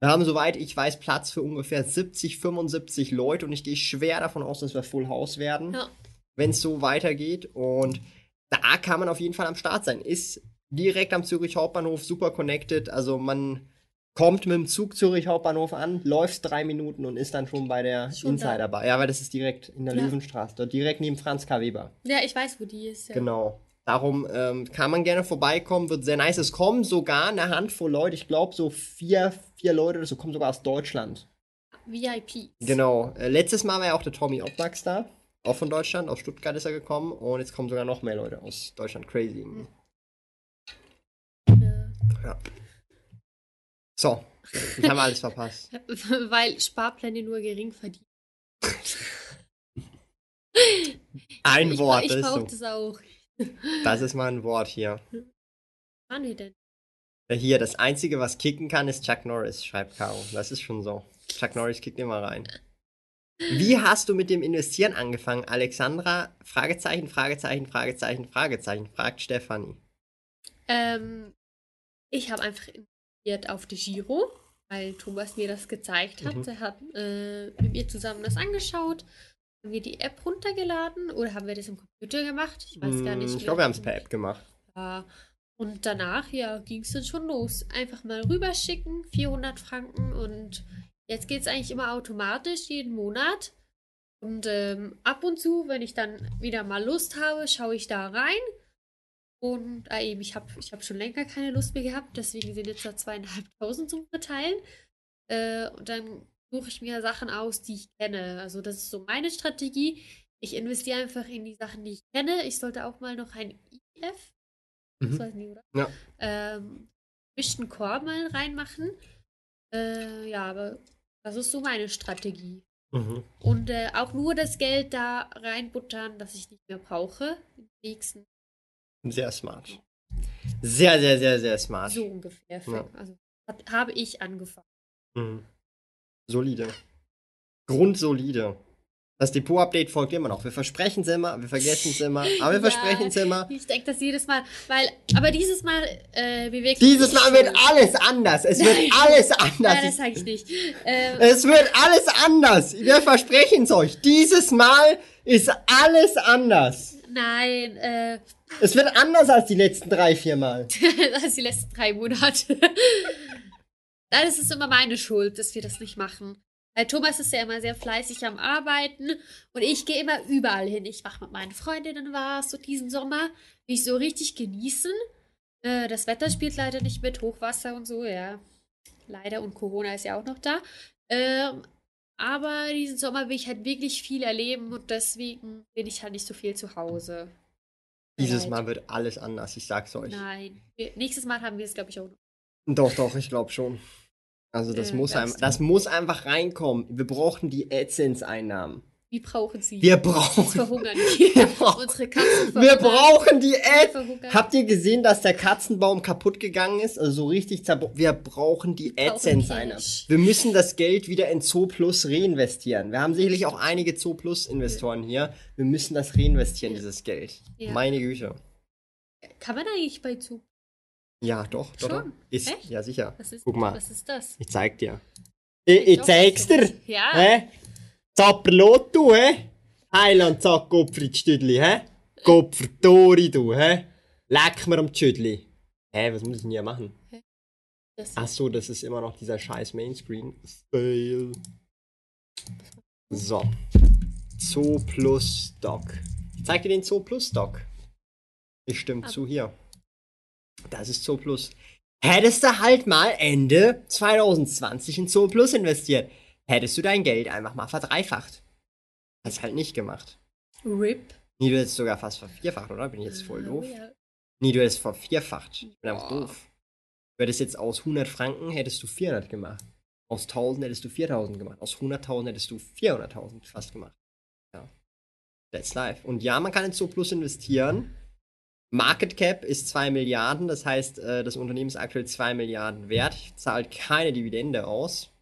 Wir haben, soweit ich weiß, Platz für ungefähr 70, 75 Leute und ich gehe schwer davon aus, dass wir Full House werden, Ja. wenn es so weitergeht. Und da kann man auf jeden Fall am Start sein. Ist direkt am Zürich Hauptbahnhof, super connected. Also man kommt mit dem Zug Zürich Hauptbahnhof an, läuft drei Minuten und ist dann schon bei der Schon. Insider Bar. Ja, weil das ist direkt in der Ja. Löwenstraße, dort direkt neben Franz K. Weber. Ja, ich weiß, wo die ist. Ja. Genau. Darum ähm, kann man gerne vorbeikommen, wird sehr nice. Es kommen sogar eine Handvoll Leute, ich glaube so vier, vier Leute oder so, kommen sogar aus Deutschland. VIP. Genau. Äh, letztes Mal war ja auch der Tommy Obmax da, auch von Deutschland, aus Stuttgart ist er gekommen und jetzt kommen sogar noch mehr Leute aus Deutschland. Crazy. Ja. Ja. So, haben wir alles verpasst. Weil Sparpläne nur gering verdienen. Ein ich, Wort, Ich ist brauche so. das auch. Das ist mal ein Wort hier. Waren wir denn? Hier, das Einzige, was kicken kann, ist Chuck Norris, schreibt Caro. Das ist schon so. Chuck Norris kickt immer rein. Wie hast du mit dem Investieren angefangen, Alexandra? Fragezeichen, Fragezeichen, Fragezeichen, Fragezeichen, fragt Stefanie. Ähm, ich habe einfach investiert auf die Giro, weil Thomas mir das gezeigt hat. Mhm. Er hat äh, mit mir zusammen das angeschaut. Haben wir die App runtergeladen oder haben wir das im Computer gemacht? Ich weiß gar nicht. Ich glaube, wir haben es per App gemacht. Ja. Und danach, ja, ging es dann schon los. Einfach mal rüberschicken, 400 Franken und jetzt geht es eigentlich immer automatisch, jeden Monat. Und ähm, ab und zu, wenn ich dann wieder mal Lust habe, schaue ich da rein. Und äh, eben, ich habe ich hab schon länger keine Lust mehr gehabt, deswegen sind jetzt da zweieinhalbtausend zum Verteilen. Äh, und dann suche ich mir Sachen aus, die ich kenne. Also das ist so meine Strategie. Ich investiere einfach in die Sachen, die ich kenne. Ich sollte auch mal noch ein ETF, das Mhm. weiß nicht, oder? Ja. Ähm, mischten Korb mal reinmachen. Äh, ja, aber das ist so meine Strategie. Mhm. Und äh, auch nur das Geld da reinbuttern, das ich nicht mehr brauche. Im nächsten Sehr smart. Sehr, sehr, sehr, sehr smart. so ungefähr. Ja. Also hat, habe ich angefangen. Mhm. Solide. Grundsolide. Das Depot-Update folgt immer noch. Wir versprechen es immer, wir vergessen es immer, aber wir Ja. versprechen es immer. Ich denke das jedes Mal, weil, aber dieses Mal äh, bewegt Dieses Mal wird alles anders. Es wird Nein. alles Nein, anders. das sage ich nicht. Ähm, Es wird alles anders. Wir versprechen es euch. Dieses Mal ist alles anders. nein, äh, Es wird anders als die letzten drei, vier Mal. als die letzten drei Monate. Es ist immer meine Schuld, dass wir das nicht machen. Weil Thomas ist ja immer sehr fleißig am Arbeiten und ich gehe immer überall hin. Ich mache mit meinen Freundinnen was so diesen Sommer. Will ich so richtig genießen. Äh, das Wetter spielt leider nicht mit, Hochwasser und so, ja. Leider und Corona ist ja auch noch da. Ähm, aber diesen Sommer will ich halt wirklich viel erleben und deswegen bin ich halt nicht so viel zu Hause. Dieses. Mal wird alles anders. Ich sag's euch. Nein. Nächstes Mal haben wir es, glaube ich, auch noch. Doch, doch, ich glaube schon. Also das Äh, muss ein, das muss einfach reinkommen. Wir brauchen die AdSense-Einnahmen. Wir brauchen sie. Wir Sonst brauchen. verhungern wir. Wir brauchen- Unsere Katzen verhungern. Wir brauchen die Ad. verhungern. Habt ihr gesehen, dass der Katzenbaum kaputt gegangen ist? Also so richtig zerbrochen. Wir brauchen die AdSense-Einnahmen. Cash. Wir müssen das Geld wieder in Zoo Plus reinvestieren. Wir haben sicherlich auch einige Zoo Plus-Investoren hier. Wir müssen das reinvestieren, dieses Geld. Ja. Meine Güte. Kann man eigentlich bei Zug? Ja, doch, doch. Schon? Ist, Echt? ja, sicher. Was ist, Guck mal. Was ist das? Ich zeig dir. Ich, ich zeig's dir. Ja. Hä? Zapperlot, du, hä? Heiland, sag Gottfried Stüdli, hä? Gottfried Tori, du, hä? Leck mir am Tschüdli. Hä, was muss ich denn hier machen? Das Ach so, das ist immer noch dieser scheiß Mainscreen. Fail. So. Zoo Plus Doc. Ich zeig dir den Zoo Plus Doc. Ich stimme Ah. zu hier. Das ist Zoo Plus. Hättest du halt mal Ende 2020 in Zoo Plus investiert, hättest du dein Geld einfach mal verdreifacht. Hast halt nicht gemacht. RIP. Nee, du hättest sogar fast vervierfacht, oder? Bin ich jetzt voll doof? Ja. Nee, du hättest vervierfacht. Ich bin einfach doof. Du hättest jetzt aus 100 Franken, hättest du 400 gemacht. Aus 1000 hättest du 4000 gemacht. Aus 100.000 hättest du 400.000 fast gemacht. Ja. That's life. Und ja, man kann in Zooplus investieren. Market Cap ist 2 Milliarden, das heißt, äh, das Unternehmen ist aktuell 2 Milliarden wert, zahlt keine Dividende aus.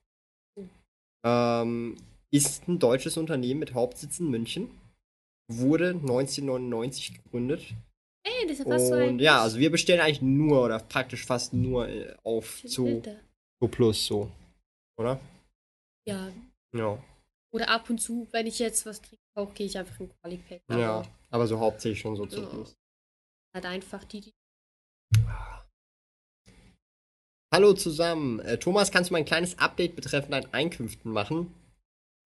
Ähm, ist ein deutsches Unternehmen mit Hauptsitz in München. Wurde 1999 gegründet. Ey, das ist fast so ein. Ja, also wir bestellen eigentlich nur oder praktisch fast nur äh, auf Zoo, Zoo Plus so. Oder? Ja. Ja. Oder ab und zu, wenn ich jetzt was kriege, auch gehe ich einfach in Qualipack. Ja, aber so hauptsächlich schon so Zoo Ja. Plus. Halt einfach die, die. Hallo zusammen. Äh, Thomas, kannst du mal ein kleines Update betreffend deinen Einkünften machen?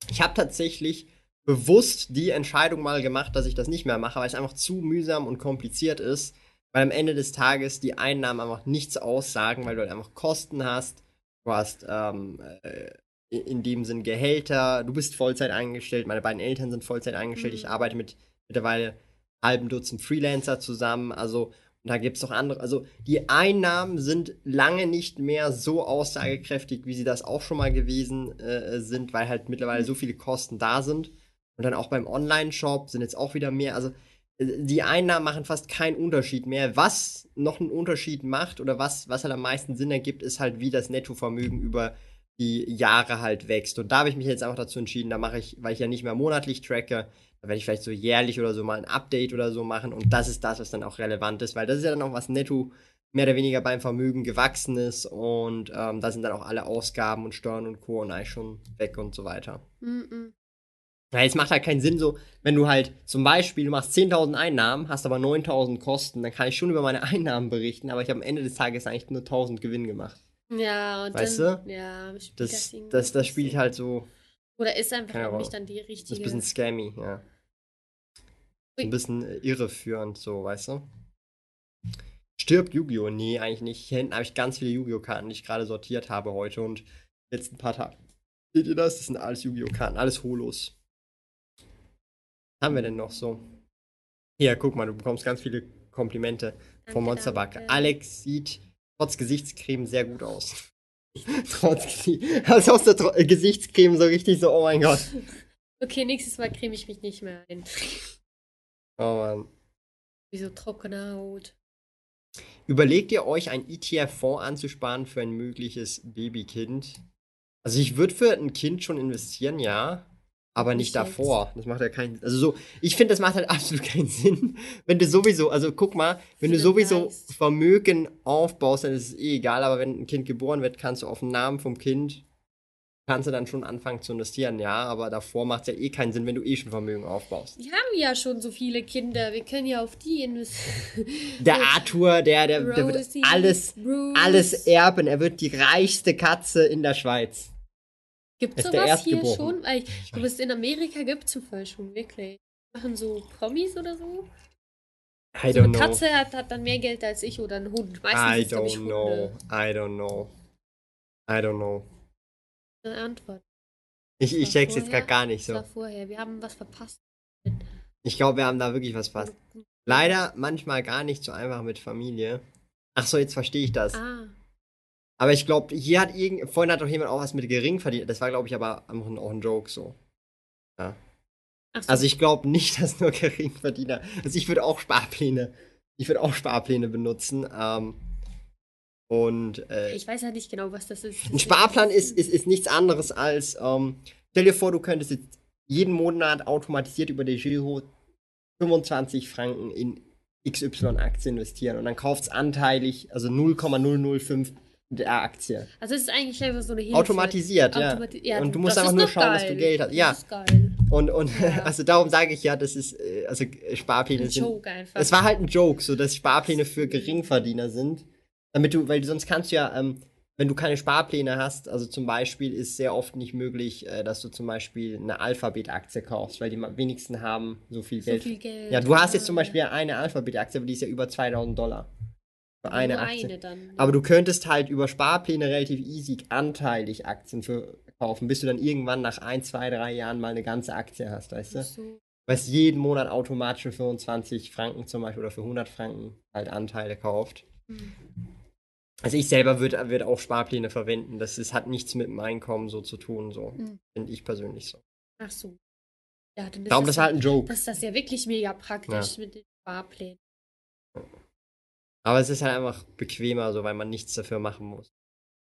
Ich habe tatsächlich bewusst die Entscheidung mal gemacht, dass ich das nicht mehr mache, weil es einfach zu mühsam und kompliziert ist, weil am Ende des Tages die Einnahmen einfach nichts aussagen, weil du halt einfach Kosten hast. Du hast ähm, äh, in dem Sinn Gehälter, du bist Vollzeit eingestellt, meine beiden Eltern sind Vollzeit eingestellt, Mhm. ich arbeite mit mittlerweile halben Dutzend Freelancer zusammen, also da gibt es noch andere, also die Einnahmen sind lange nicht mehr so aussagekräftig, wie sie das auch schon mal gewesen äh, sind, weil halt mittlerweile so viele Kosten da sind. Und dann auch beim Online-Shop sind jetzt auch wieder mehr, also äh, die Einnahmen machen fast keinen Unterschied mehr. Was noch einen Unterschied macht oder was, was halt am meisten Sinn ergibt, ist halt, wie das Nettovermögen über die Jahre halt wächst. Und da habe ich mich jetzt einfach dazu entschieden, da mache ich, weil ich ja nicht mehr monatlich tracke, da werde ich vielleicht so jährlich oder so mal ein Update oder so machen. Und das ist das, was dann auch relevant ist, weil das ist ja dann auch was netto mehr oder weniger beim Vermögen gewachsen ist. Und ähm, da sind dann auch alle Ausgaben und Steuern und Co. und eigentlich schon weg und so weiter. Mm Ja, es macht halt keinen Sinn so, wenn du halt zum Beispiel, du machst 10.000 Einnahmen, hast aber 9.000 Kosten, dann kann ich schon über meine Einnahmen berichten, aber ich habe am Ende des Tages eigentlich nur 1.000 Gewinn gemacht. Ja, und Weißt dann. Ja, spielt Das, das, das nicht spielt halt so, Oder ist einfach nicht dann die das ist richtige. ein bisschen scammy, ja. Ein bisschen äh, irreführend, so, weißt du? Stirbt Yu-Gi-Oh! Nee, eigentlich nicht. Hier hinten habe ich ganz viele Yu-Gi-Oh! Karten, die ich gerade sortiert habe heute und jetzt ein paar Tage. Seht ihr das? Das sind alles Yu-Gi-Oh! Karten, alles Holos. Was haben wir denn noch so? Hier, guck mal, du bekommst ganz viele Komplimente vom Danke, Monsterbug. danke. Alex sieht trotz Gesichtscreme sehr gut aus. trotz also aus der äh, Gesichtscreme so richtig so, oh mein Gott. Okay, nächstes Mal creme ich mich nicht mehr ein. Oh Mann. Wie so trockene Haut. Überlegt ihr euch, einen ETF-Fonds anzusparen für ein mögliches Babykind? Also ich würde für ein Kind schon investieren, ja. Aber nicht, Nicht davor. Das macht ja keinen Also so, ich finde, das macht halt absolut keinen Sinn. Wenn du sowieso, also guck mal, wenn du sowieso. Vermögen aufbaust, dann ist es eh egal. Aber wenn ein Kind geboren wird, kannst du auf den Namen vom Kind, kannst du dann schon anfangen zu investieren, ja. Aber davor macht es ja eh keinen Sinn, wenn du eh schon Vermögen aufbaust. Wir haben ja schon so viele Kinder. Wir können ja auf die investieren. Der Arthur, der, der, der wird alles Bruce. alles erben. Er wird die reichste Katze in der Schweiz. Gibt der sowas hier schon? Weil ich glaube, es in Amerika gibt es zum Fall schon, wirklich. Machen so Promis oder so? I So eine know. Katze hat, hat dann mehr Geld als ich oder ein Hund. Meistens I ich, don't know. I don't know. I don't know. Antwort. Ich, ich check's jetzt vorher. gerade gar nicht Das war so. vorher. Wir haben was verpasst. Ich glaube, wir haben da wirklich was fast. Leider manchmal gar nicht so einfach mit Familie. Ach so, jetzt verstehe ich das. Ah, Aber ich glaube, hier hat irgend. Vorhin hat doch jemand auch was mit gering verdient. Das war, glaube ich, aber auch ein, auch ein Joke so. ach so. Also ich glaube nicht, dass nur Geringverdiener. Also ich würde auch Sparpläne. Ich würde auch Sparpläne benutzen. Ähm, und äh, ich weiß ja nicht genau, was das ist. Ein Sparplan ist, ist, ist nichts anderes als, ähm, stell dir vor, du könntest jetzt jeden Monat automatisiert über die Giro 25 Franken in XY-Aktien investieren und dann kauft es anteilig, also 0,005 der Aktie. Also es ist eigentlich einfach so eine Hilfe. Automatisiert, ja. Automati- ja. Und du musst das einfach nur schauen, dass geil. du Geld hast. Das Ja. ist geil. Und, und Ja. also darum sage ich ja, das ist, äh, also Sparpläne Ein sind. Joke einfach. Es war halt ein Joke, so dass Sparpläne für Geringverdiener sind. Damit du, weil sonst kannst du ja, ähm, wenn du keine Sparpläne hast, also zum Beispiel ist sehr oft nicht möglich, äh, dass du zum Beispiel eine Alphabet-Aktie kaufst, weil die wenigsten haben so viel so Geld. viel Geld. ja, du hast jetzt zum Beispiel eine Alphabet-Aktie, aber die ist ja über 2000 Dollar. Für eine Nur Aktie. eine dann. Aber du könntest halt über Sparpläne relativ easy anteilig Aktien für kaufen, bis du dann irgendwann nach ein, zwei, drei Jahren mal eine ganze Aktie hast, weißt du? So. was jeden Monat automatisch für 25 Franken zum Beispiel oder für 100 Franken halt Anteile kauft. Hm. Also ich selber würde würd auch Sparpläne verwenden. Das ist, hat nichts mit dem Einkommen so zu tun, so. Mhm. Finde ich persönlich so. Ach so. Ja, dann ist Darum, das ja- ist halt ein Joke. das ist das ja wirklich mega praktisch mit den Sparplänen. Aber es ist halt einfach bequemer, so, weil man nichts dafür machen muss.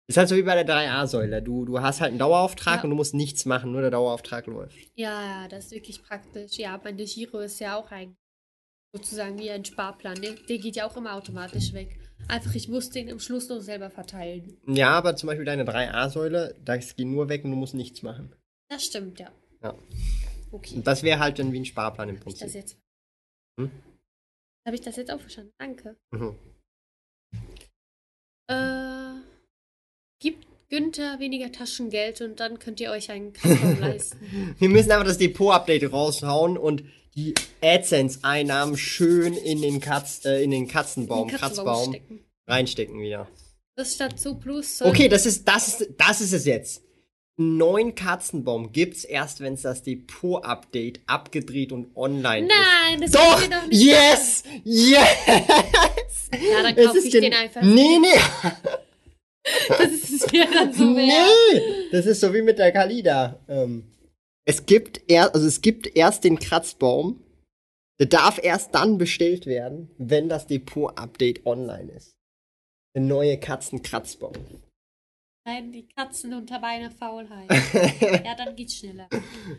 Ist halt so wie bei der 3a-Säule. Du, du hast halt einen Dauerauftrag Ja. und du musst nichts machen, nur der Dauerauftrag läuft. Ja, ja, das ist wirklich praktisch. Ja, meine Giro ist ja auch ein sozusagen wie ein Sparplan. Der, der geht ja auch immer automatisch weg. Einfach, ich muss den am Schluss noch selber verteilen. Ja, aber zum Beispiel deine 3a-Säule, das geht nur weg und du musst nichts machen. Das stimmt, ja. Ja. Okay. Und das wäre halt dann wie ein Sparplan im Habe ich das Prinzip. jetzt. Hm? Habe ich das jetzt auch verstanden? Danke. Mhm. Äh, gibt Günther weniger Taschengeld und dann könnt ihr euch einen Kasten leisten. Wir müssen einfach das Depot-Update raushauen und die AdSense-Einnahmen schön in den, Katz, äh, in den Katzenbaum, In den Katzenbaum Kratzbaum stecken. reinstecken wieder. Das statt so plus. Okay, das ist, das ist, das ist es jetzt. Einen neuen Katzenbaum gibt's erst, wenn es das Depot-Update abgedreht und online ist. Nein, das Doch! könnt ihr doch nicht. Yes! Yes! Ja, dann kaufe ist ich den einfach. Nee, nee! Das ist mir dann so wert. Nee! Das ist so wie mit der Kalida. Ähm, es gibt erst, also es gibt erst den Kratzbaum. Der darf erst dann bestellt werden, wenn das Depot-Update online ist. Der neue Katzenkratzbaum. Nein, die Katzen unter meiner Faulheit. Ja, dann geht's schneller.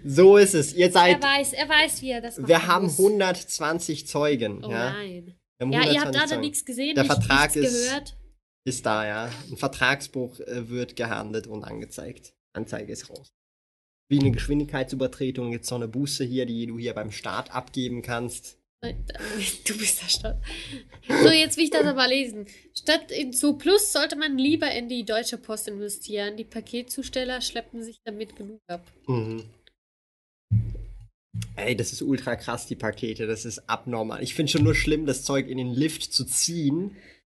so ist es. Ihr Er seid. weiß, er weiß, wie er das macht. Wir haben 120 Zeugen. Oh ja? nein. Ja, ihr 120 habt da Zeugen. nichts gesehen, Der nicht, Vertrag nichts ist- gehört. Ist da, ja. Ein Vertragsbruch äh, wird gehandelt und angezeigt. Anzeige ist raus. Wie eine Geschwindigkeitsübertretung es noch eine Buße hier, die du hier beim Start abgeben kannst. Du bist der Stadt. So, jetzt will ich das aber lesen. Statt in Zoo Plus sollte man lieber in die Deutsche Post investieren. Die Paketzusteller schleppen sich damit genug ab. Mhm. Ey, das ist ultra krass, die Pakete. Das ist abnormal. Ich finde schon nur schlimm, das Zeug in den Lift zu ziehen.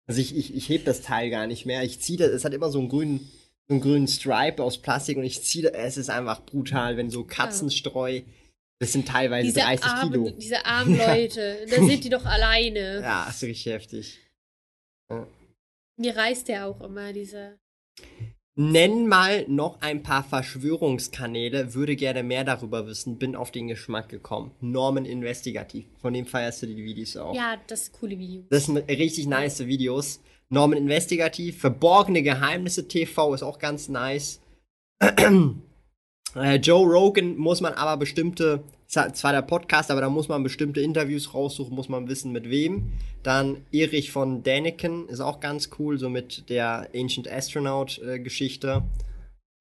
Also ich, ich, ich heb das Teil gar nicht mehr. Ich ziehe das, es hat immer so einen grünen, so einen grünen Stripe aus Plastik und ich ziehe es ist einfach brutal, wenn so Katzenstreu, das sind teilweise Diese 30 armen, Kilo. diese armen Leute, da sind die doch alleine. Ja, ist richtig heftig. Mir reißt der auch immer, dieser. Nenn mal noch ein paar Verschwörungskanäle, würde gerne mehr darüber wissen, bin auf den Geschmack gekommen. Norman Investigativ, von dem feierst du die Videos auch. Ja, das ist coole Video. Das sind richtig nice Videos. Norman Investigativ, Verborgene Geheimnisse TV ist auch ganz nice. äh, Joe Rogan muss man aber bestimmte, zwar der Podcast, aber da muss man bestimmte Interviews raussuchen, muss man wissen mit wem. Dann Erich von Däniken ist auch ganz cool, so mit der Ancient Astronaut äh, Geschichte.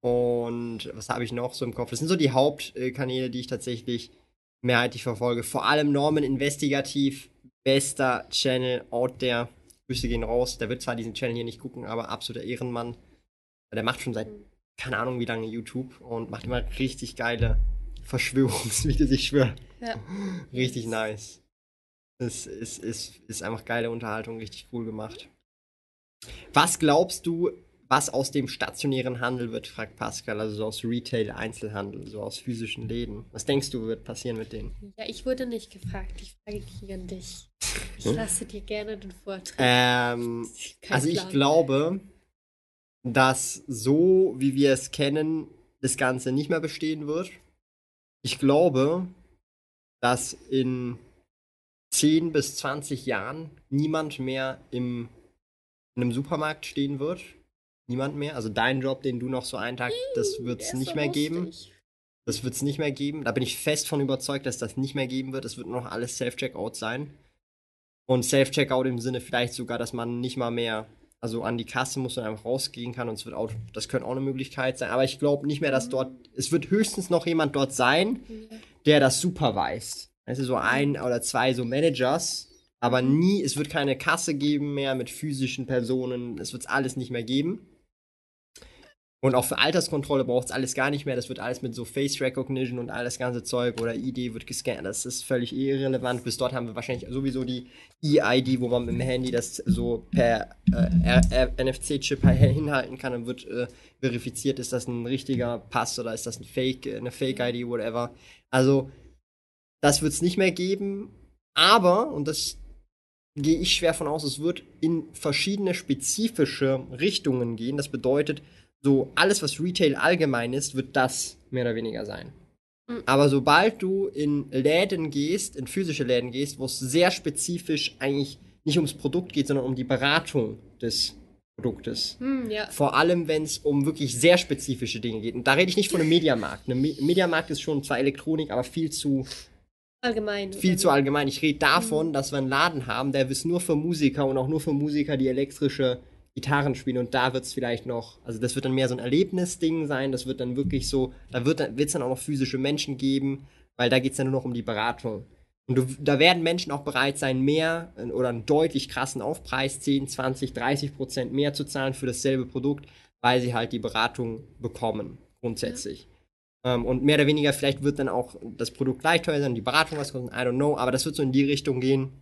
Und was habe ich noch so im Kopf? Das sind so die Hauptkanäle, die ich tatsächlich mehrheitlich verfolge. Vor allem Norman Investigativ, bester Channel out there. Grüße gehen raus. Der wird zwar diesen Channel hier nicht gucken, aber absoluter Ehrenmann. Der macht schon seit keine Ahnung wie lange YouTube und macht immer richtig geile Verschwörungsvideos, ich schwöre. Ja. Richtig nice. Es ist, ist, ist einfach geile Unterhaltung, richtig cool gemacht. Was glaubst du, was aus dem stationären Handel wird, fragt Pascal, also so aus Retail, Einzelhandel, so aus physischen Läden. Was denkst du, wird passieren mit denen? Ja, ich wurde nicht gefragt. Die Frage ging an dich. Ich Hm? lasse dir gerne den Vortritt. Ähm, also ich Plan. glaube, dass so wie wir es kennen, das Ganze nicht mehr bestehen wird. Ich glaube, dass in 10 bis 20 Jahren niemand mehr im, in einem Supermarkt stehen wird. Niemand mehr. Also dein Job, den du noch so einen Tag, das wird es nicht so mehr geben. lustig. Das wird es nicht mehr geben. Da bin ich fest von überzeugt, dass das nicht mehr geben wird. Es wird nur noch alles Self-Checkout sein. Und Self-Checkout im Sinne vielleicht sogar, dass man nicht mal mehr, also an die Kasse muss und einfach rausgehen kann und es wird auch, das könnte auch eine Möglichkeit sein. Aber ich glaube nicht mehr, dass dort, es wird höchstens noch jemand dort sein, der das superweist. Also so ein oder zwei so Managers, aber nie, es wird keine Kasse geben mehr mit physischen Personen, es wird alles nicht mehr geben. Und auch für Alterskontrolle braucht es alles gar nicht mehr. Das wird alles mit so Face Recognition und all das ganze Zeug oder ID wird gescannt. Das ist völlig irrelevant. Bis dort haben wir wahrscheinlich sowieso die E-ID, wo man mit dem Handy das so per äh, NFC-Chip hinhalten kann und wird äh, verifiziert, ist das ein richtiger Pass oder ist das ein Fake, äh, eine Fake-ID, whatever. Also, das wird es nicht mehr geben. Aber, und das gehe ich schwer von aus, es wird in verschiedene spezifische Richtungen gehen. Das bedeutet, so alles, was Retail allgemein ist, wird das mehr oder weniger sein. Mhm. Aber sobald du in Läden gehst, in physische Läden gehst, wo es sehr spezifisch eigentlich nicht ums Produkt geht, sondern um die Beratung des Produktes. Hm, ja. Vor allem, wenn es um wirklich sehr spezifische Dinge geht. Und da rede ich nicht von einem Mediamarkt. Ein Me Mediamarkt ist schon zwar Elektronik, aber viel zu, Allgemein. viel zu allgemein. Ich rede davon, dass wir einen Laden haben, der ist nur für Musiker und auch nur für Musiker, die elektrische Gitarren spielen. Und da wird es vielleicht noch, also das wird dann mehr so ein Erlebnisding sein. Das wird dann wirklich so, da wird es dann auch noch physische Menschen geben, weil da geht es dann nur noch um die Beratung. Und du, da werden Menschen auch bereit sein, mehr äh, oder einen deutlich krassen Aufpreis, 10, 20, 30 Prozent mehr zu zahlen für dasselbe Produkt, weil sie halt die Beratung bekommen, grundsätzlich. Ähm, und mehr oder weniger, vielleicht wird dann auch das Produkt gleich teuer sein, die Beratung was kosten, I don't know, aber das wird so in die Richtung gehen,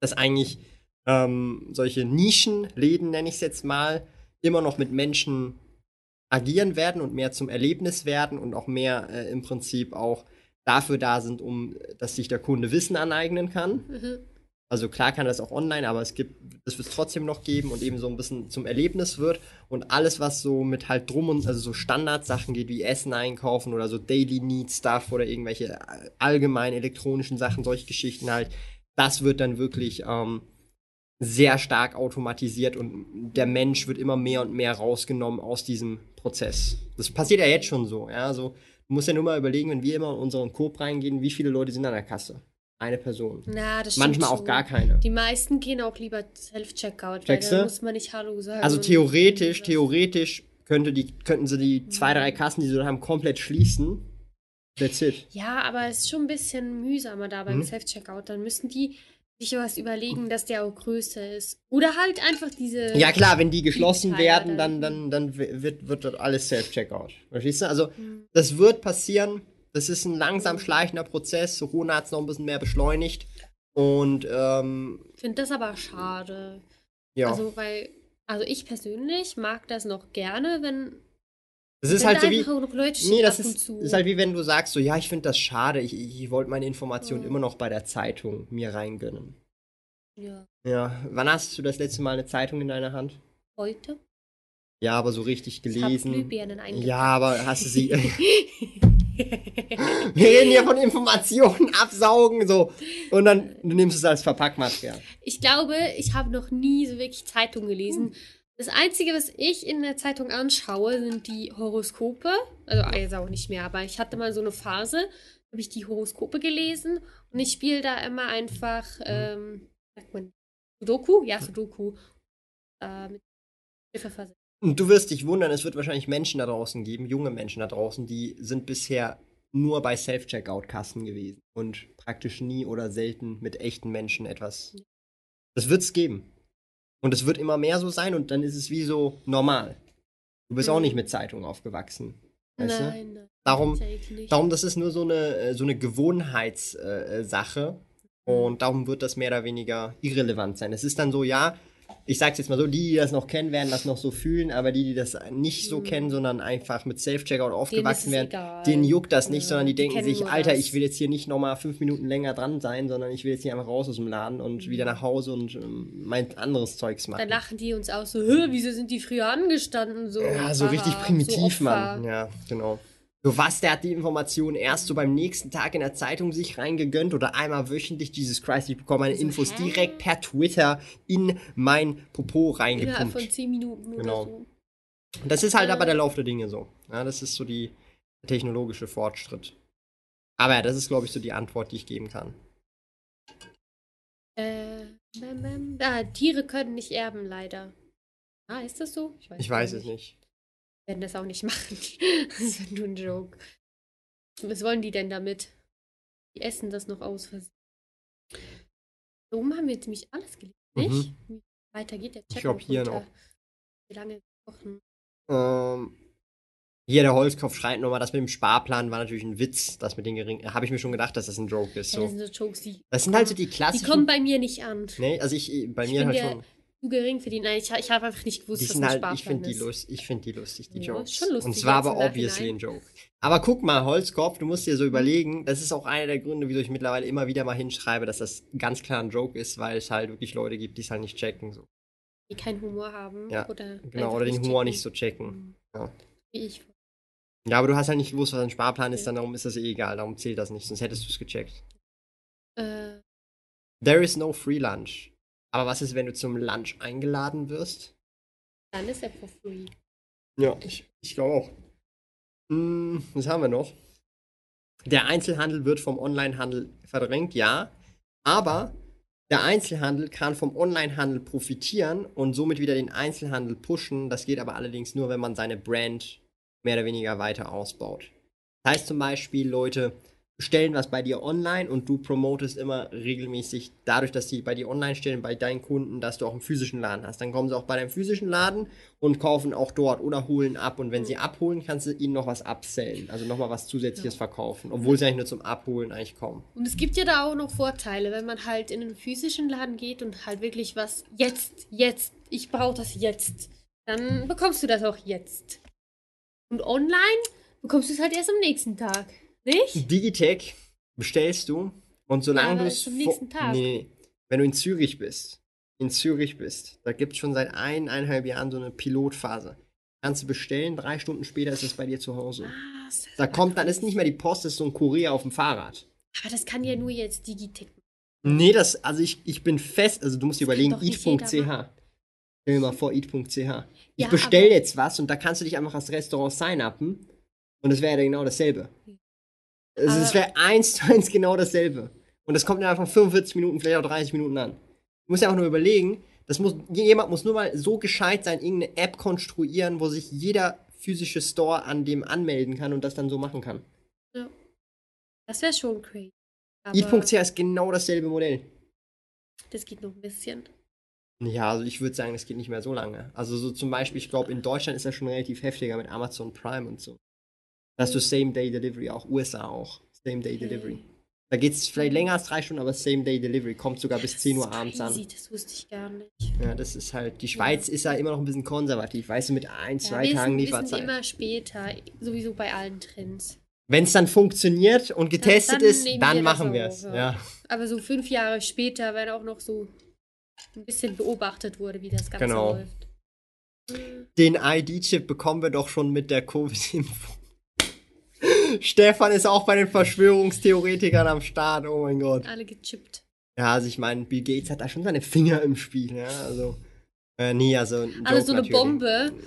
dass eigentlich ähm, solche Nischenläden, nenne ich es jetzt mal, immer noch mit Menschen agieren werden und mehr zum Erlebnis werden und auch mehr äh, im Prinzip auch dafür da sind, um dass sich der Kunde Wissen aneignen kann. Mhm. Also klar kann das auch online, aber es gibt, das wird es trotzdem noch geben und eben so ein bisschen zum Erlebnis wird. Und alles, was so mit halt drum und also so Standardsachen geht, wie Essen einkaufen oder so Daily Need Stuff oder irgendwelche äh, allgemein elektronischen Sachen, solche Geschichten halt, das wird dann wirklich ähm, sehr stark automatisiert und der Mensch wird immer mehr und mehr rausgenommen aus diesem Prozess. Das passiert ja jetzt schon so, ja, so Du musst ja nur mal überlegen, wenn wir immer in unseren Coop reingehen, wie viele Leute sind an der Kasse? Eine Person. Na, das Manchmal auch schon. gar keine. Die meisten gehen auch lieber Self-Checkout, weil da muss man nicht Hallo sagen. Also theoretisch, theoretisch könnte die, könnten sie die zwei, drei Kassen, die sie da haben, komplett schließen. That's it. Ja, aber es ist schon ein bisschen mühsamer da beim Mhm. Self-Checkout. Dann müssen die sich was überlegen, dass der auch größer ist. Oder halt einfach diese. Ja klar, wenn die geschlossen Teile werden, dann- dann, dann, wird, wird dort alles Self-Checkout. Verstehst du? Also Hm. das wird passieren. Das ist ein langsam schleichender Prozess. Corona hat es noch ein bisschen mehr beschleunigt. Und ähm, Ich finde das aber schade. ja, Also, weil. Also ich persönlich mag das noch gerne, wenn. Es ist halt so wie. Nee, das ist, ist halt wie wenn du sagst, so, ja, ich finde das schade, ich, ich, ich wollte meine Informationen Ja. immer noch bei der Zeitung mir reingönnen. ja, Ja, wann hast du das letzte Mal eine Zeitung in deiner Hand? heute. Ja, aber so richtig Ich gelesen. Eingepackt. Ja, aber hast du sie. Wir reden hier von Informationen absaugen, so. Und dann du nimmst es als Verpackmaterial. Ich glaube, ich habe noch nie so wirklich Zeitung gelesen. Das Einzige, was ich in der Zeitung anschaue, sind die Horoskope. Also ah, jetzt auch nicht mehr, aber ich hatte mal so eine Phase, habe ich die Horoskope gelesen und ich spiele da immer einfach, ähm, sagt man, Sudoku? Ja, Sudoku. Äh, mit Hilfe versetzt. Und du wirst dich wundern, es wird wahrscheinlich Menschen da draußen geben, junge Menschen da draußen, die sind bisher nur bei Self-Checkout-Kassen gewesen und praktisch nie oder selten mit echten Menschen etwas. Das wird es geben. Und es wird immer mehr so sein und dann ist es wie so normal. Du bist auch Mhm. nicht mit Zeitung aufgewachsen. Weißt? Nein, nein. Darum, darum, das ist nur so eine, äh, so eine Gewohnheitssache. Äh, Sache. und darum wird das mehr oder weniger irrelevant sein. Es ist dann so, ja, ich sag's jetzt mal so, die, die das noch kennen, werden das noch so fühlen, aber die, die das nicht so Mhm. kennen, sondern einfach mit Self-Checkout aufgewachsen werden, egal. denen juckt das nicht, Ja, sondern die denken sich, Alter, das. ich will jetzt hier nicht nochmal fünf Minuten länger dran sein, sondern ich will jetzt hier einfach raus aus dem Laden und wieder nach Hause und ähm, mein anderes Zeugs Dann machen. lachen die uns aus so, "Hä, wieso sind die früher angestanden? So, Ja, so haha, richtig so primitiv, Opfer. Mann. Ja, genau. So was, der hat die Information erst so beim nächsten Tag in der Zeitung sich reingegönnt oder einmal wöchentlich Jesus Christ, ich bekomme meine Infos hä? direkt per Twitter in mein Popo Innerhalb reingepumpt. von 10 Minuten Genau. oder so. Und Das ist halt Äh. aber der Lauf der Dinge so. Ja, das ist so die der technologische Fortschritt. Aber ja, das ist, glaube ich, so die Antwort, die ich geben kann. Äh, bam, bam. Ah, Tiere können nicht erben, leider. Ah, ist das so? Ich gar weiß es nicht. Werden das auch nicht machen. das ist nur ein Joke. Was wollen die denn damit? Die essen das noch aus Versehen. So haben wir jetzt nämlich alles gelesen, nicht? Wie weiter geht der Chat Mhm. Ich glaub, hier noch. Wie lange kochen? Ähm, hier der Holzkopf schreit nochmal, das mit dem Sparplan war natürlich ein Witz. Das mit den geringen. Habe ich mir schon gedacht, dass das ein Joke ist. Ja, das So. sind so Jokes, die, Das sind halt so die die klassischen. kommen bei mir nicht an. Nee, also ich, bei Ich mir halt der- schon. Zu gering für die. Nein, ich, ich habe einfach nicht gewusst, Die ein halt, Sparplan ich finde die, ist. lust, ich find die lustig, die Ja, Jokes. schon lustig Und es war jetzt aber obviously ein. Joke. Aber guck mal, Holzkopf, du musst dir so überlegen, das ist auch einer der Gründe, wieso ich mittlerweile immer wieder mal hinschreibe, dass das ganz klar ein Joke ist, weil es halt wirklich Leute gibt, die es halt nicht checken. So. Die keinen Humor haben. Ja, oder Genau, oder den Humor checken. nicht so checken. Mhm. Ja. Wie ich. Ja, aber du hast halt nicht gewusst, was ein Sparplan ist, dann darum ist das eh egal, darum zählt das nicht, sonst hättest du es gecheckt. Äh, There is no free lunch. Aber was ist, wenn du zum Lunch eingeladen wirst? dann ist er for free. Ja, ich, ich glaube auch. Hm, was haben wir noch? Der Einzelhandel wird vom Onlinehandel verdrängt, ja. Aber der Einzelhandel kann vom Onlinehandel profitieren und somit wieder den Einzelhandel pushen. Das geht aber allerdings nur, wenn man seine Brand mehr oder weniger weiter ausbaut. Das heißt zum Beispiel, Leute bestellen was bei dir online und du promotest immer regelmäßig dadurch, dass die bei dir online stellen, bei deinen Kunden, dass du auch einen physischen Laden hast. Dann kommen sie auch bei deinem physischen Laden und kaufen auch dort oder holen ab. Und wenn sie abholen, kannst du ihnen noch was upsellen, also nochmal was zusätzliches verkaufen, obwohl sie eigentlich nur zum Abholen eigentlich kommen. Und es gibt ja da auch noch Vorteile, wenn man halt in einen physischen Laden geht und halt wirklich was jetzt, jetzt, ich brauche das jetzt, dann bekommst du das auch jetzt. Und online bekommst du es halt erst am nächsten Tag, nicht? Digitech bestellst du und solange Ja, du es. zum nächsten Tag. Nee, wenn du in Zürich bist, in Zürich bist, da gibt es schon seit eineinhalb Jahren so eine Pilotphase. Kannst du bestellen, drei Stunden später ist es bei dir zu Hause. Ah, das Da kommt, dann ist nicht mehr die Post, das ist so ein Kurier auf dem Fahrrad. Aber das kann ja nur jetzt Digitech. Nee, das, also ich, ich bin fest, also du musst dir Das überlegen, eat.ch. Stell dir mal vor, eat.ch. Ich Ja, bestell jetzt was und da kannst du dich einfach als Restaurant sign-upen und es wäre ja genau dasselbe. Also es wäre eins zu eins genau dasselbe. Und das kommt innerhalb von 45 Minuten, vielleicht auch 30 Minuten an. Du musst ja auch nur überlegen, das muss, jemand muss nur mal so gescheit sein, irgendeine App konstruieren, wo sich jeder physische Store an dem anmelden kann und das dann so machen kann. Das wäre schon crazy. Eat.ch ist genau dasselbe Modell. das geht noch ein bisschen. Ja, also ich würde sagen, das geht nicht mehr so lange. Also so zum Beispiel, ich glaube, in Deutschland ist das schon relativ heftiger mit Amazon Prime und so. Da hast du Same-Day-Delivery, auch USA auch. Same-Day-Delivery. Okay. Da geht es vielleicht länger als drei Stunden, aber Same-Day-Delivery kommt sogar bis 10 Uhr ist abends crazy, an. Das wusste ich gar nicht. Ja, das ist halt, die Schweiz ist ja immer noch ein bisschen konservativ, weißt du, mit ein, zwei ja, Tagen Lieferzeit. immer später, sowieso bei allen Trends. Wenn es dann funktioniert und getestet dann ist, nehmen dann wir machen wir es. ja. Ja. Aber so fünf Jahre später, wenn auch noch so ein bisschen beobachtet wurde, wie das Ganze Genau. läuft. Den ID-Chip bekommen wir doch schon mit der Covid-Impfung. Stefan ist auch bei den Verschwörungstheoretikern am Start, oh mein Gott. Alle gechippt. Ja, also ich meine, Bill Gates hat da schon seine Finger im Spiel, ja, also. Äh, nee, also. ein Alle so eine natürlich. Bombe.